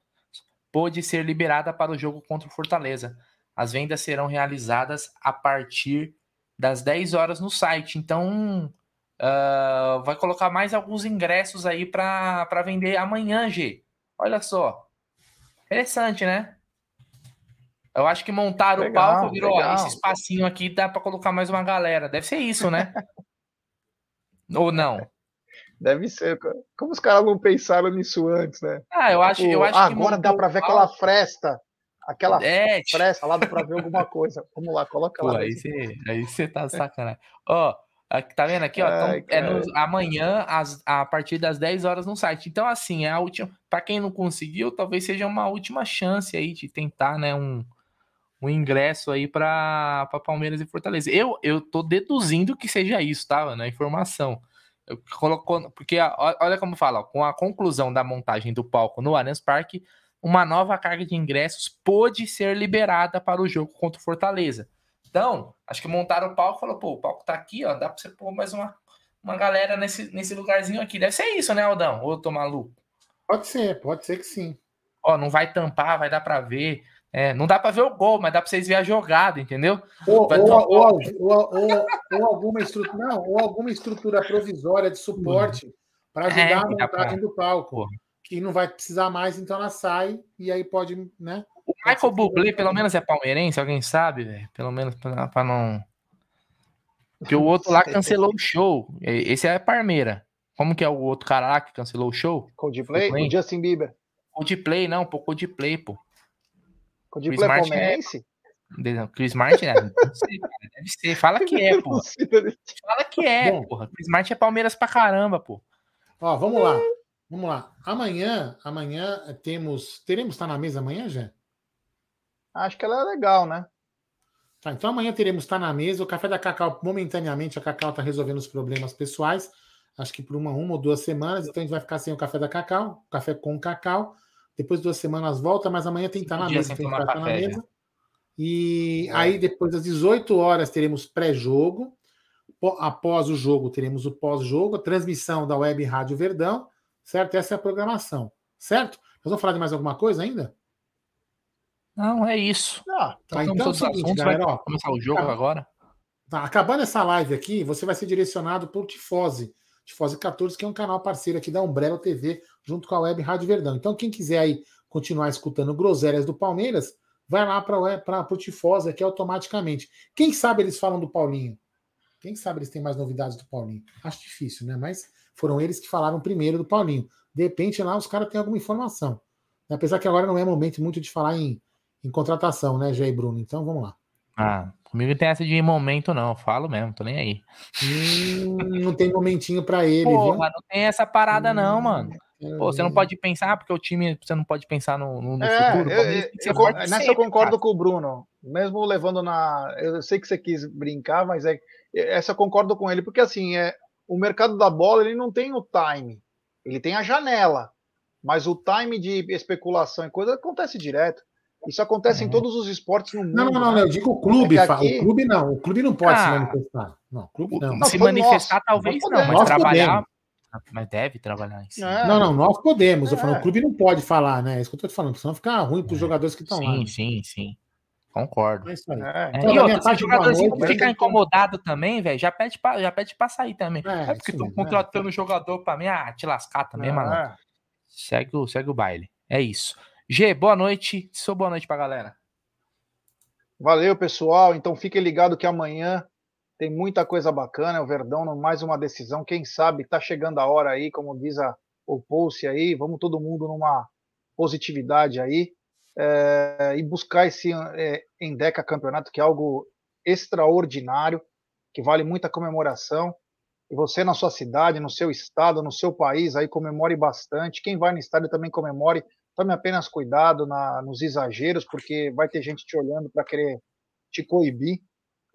pôde ser liberada para o jogo contra o Fortaleza. As vendas serão realizadas a partir das 10 horas no site. Então, uh, vai colocar mais alguns ingressos aí para vender amanhã, G. Olha só. Interessante, né? Eu acho que montaram legal, o palco, virou ó, esse espacinho aqui, dá para colocar mais uma galera. Deve ser isso, né? Ou não? Deve ser. Como os caras não pensaram nisso antes, né? Ah, eu acho, eu acho ah, Agora dá para ver aquela fresta. Aquela é, fresta lá, dá para ver alguma coisa. Vamos lá, coloca Pô, lá. Aí você, aí você tá sacanagem. Ó, tá vendo aqui, ó? Ai, então, é no, amanhã, às, a partir das 10 horas no site. Então, assim, é a última. Para quem não conseguiu, talvez seja uma última chance aí de tentar, né? Um, um ingresso aí para Palmeiras e Fortaleza. Eu, eu tô deduzindo que seja isso, tá? Na informação. Eu coloco, porque olha como fala, com a conclusão da montagem do palco no Allianz Parque, uma nova carga de ingressos pôde ser liberada para o jogo contra o Fortaleza. Então, acho que montaram o palco e falou, pô, o palco tá aqui, ó, dá para você pôr mais uma, uma galera nesse, nesse lugarzinho aqui. Deve ser isso, né, Aldão? Ou eu tô maluco? Pode ser, pode ser que sim. Ó, não vai tampar, vai dar para ver. É, não dá para ver o gol, mas dá para vocês ver a jogada, entendeu? Ou, ou, ou, ou, alguma estrutura, não, ou alguma estrutura provisória de suporte para ajudar é, a montagem pra... do palco. Que não vai precisar mais, então ela sai e aí pode, né? O Michael Bublé, pelo menos, é palmeirense, alguém sabe, velho? Pelo menos para não. Porque o outro lá cancelou o show. Esse é Parmeira. Como que é o outro cara lá que cancelou o show? Coldplay? O Justin Bieber. Coldplay, não, pô, Coldplay, pô. Chris Martin é palmeirense? É... Chris Martin, é, sei, deve ser. Fala que é, pô. Fala que é, Bom, porra. Chris Martin é Palmeiras pra caramba, pô. Ó, vamos lá. Vamos lá. Amanhã, amanhã temos. Teremos estar tá na mesa amanhã, já? Acho que ela é legal, né? Tá, então amanhã teremos estar tá na mesa. O café da Cacau, momentaneamente, a Cacau está resolvendo os problemas pessoais. Acho que por uma, uma ou duas semanas. Então a gente vai ficar sem o café da Cacau, café com Cacau. Depois de duas semanas volta, mas amanhã tem que estar na mesa. Tem que estar na mesa. E aí, depois das 18 horas, teremos pré-jogo. Após o jogo, teremos o pós-jogo, a transmissão da Web Rádio Verdão, certo? Essa é a programação, certo? Nós vamos falar de mais alguma coisa ainda? Não, é isso. Ah, tá, então, então é o seguinte, assuntos, galera, ó, começar o jogo agora. Tá, acabando essa live aqui, você vai ser direcionado para o Tifose, Tifose 14, que é um canal parceiro aqui da Umbrella TV, junto com a Web Rádio Verdão. Então, quem quiser aí continuar escutando groselhas do Palmeiras, vai lá para o Tifose aqui automaticamente. Quem sabe eles falam do Paulinho? Quem sabe eles têm mais novidades do Paulinho? Acho difícil, né? Mas foram eles que falaram primeiro do Paulinho. De repente lá os caras têm alguma informação. Apesar que agora não é momento muito de falar em, em contratação, né, Jair Bruno? Então vamos lá. Ah, comigo tem essa de momento, não. falo mesmo, tô nem aí. Hum, não tem momentinho para ele, Porra, viu? não tem essa parada, hum, não, mano. Pô, você não pode pensar, porque o time, você não pode pensar no, no, é, futuro. Eu, eu, eu, nessa sempre, eu concordo cara. com o Bruno. Mesmo levando na. Eu sei que você quis brincar, mas é essa eu concordo com ele, porque assim, é, o mercado da bola ele não tem o time, ele tem a janela. Mas o time de especulação e coisa acontece direto. Isso acontece é. em todos os esportes no mundo. Não, não, não, né? eu digo o clube. É aqui... O clube não. O clube não pode ah, se manifestar. Não, o clube não. Se manifestar, nós, talvez não, mas trabalhar. Podemos. Mas deve trabalhar em cima. É. Não, não, nós podemos. Eu falo, o é. clube não pode falar, né? É isso que eu tô te falando, senão ficar ruim para os é. jogadores que estão lá. Sim, sim, sim. Concordo. É isso aí. É. Então, e outra, se o jogador noite, ficar incomodado também, velho, já pede pra, já pede pra sair também. É, é porque tô contratando o jogador pra mim, ah, te lascar também, mano. Segue o, segue o baile. É isso. G, boa noite. Sou boa noite pra galera. Valeu, pessoal. Então fiquem ligados que amanhã tem muita coisa bacana. O Verdão, mais uma decisão. Quem sabe tá chegando a hora aí, como diz a, o Pulse aí. Vamos todo mundo numa positividade aí é, e buscar esse é, Endeca Campeonato, que é algo extraordinário, que vale muita comemoração. E você na sua cidade, no seu estado, no seu país, aí comemore bastante. Quem vai no estádio também comemore. Tome apenas cuidado na, nos exageros, porque vai ter gente te olhando para querer te coibir.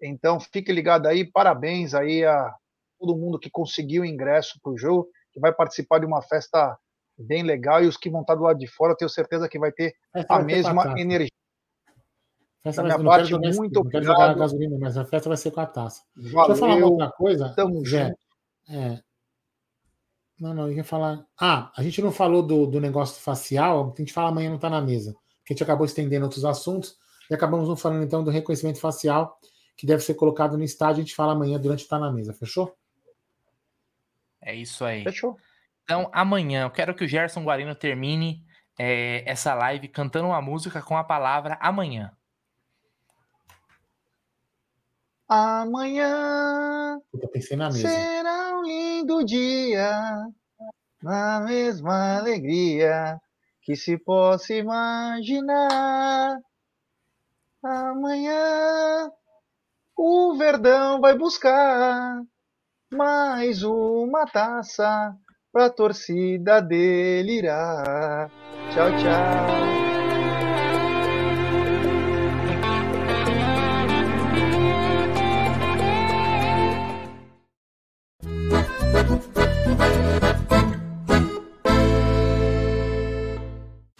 Então, fique ligado aí. Parabéns aí a todo mundo que conseguiu ingresso para o jogo, que vai participar de uma festa bem legal e os que vão estar do lado de fora, eu tenho certeza que vai ter a mesma ter energia. Festa da minha parte, muito jogar gasolina, mas a festa vai ser com a taça. Valeu. Deixa eu falar uma outra coisa. Tamo Zé. É... Não, não, eu ia falar. Ah, a gente não falou do, do negócio facial, a gente fala amanhã não está na mesa. Porque a gente acabou estendendo outros assuntos e acabamos não falando então do reconhecimento facial que deve ser colocado no estádio. A gente fala amanhã durante tá na mesa, fechou? É isso aí. Fechou. Então, amanhã, eu quero que o Gerson Guarino termine é, essa live cantando uma música com a palavra amanhã. Amanhã será um lindo dia, na mesma alegria que se possa imaginar. Amanhã o Verdão vai buscar mais uma taça pra torcida delirar. Tchau, tchau.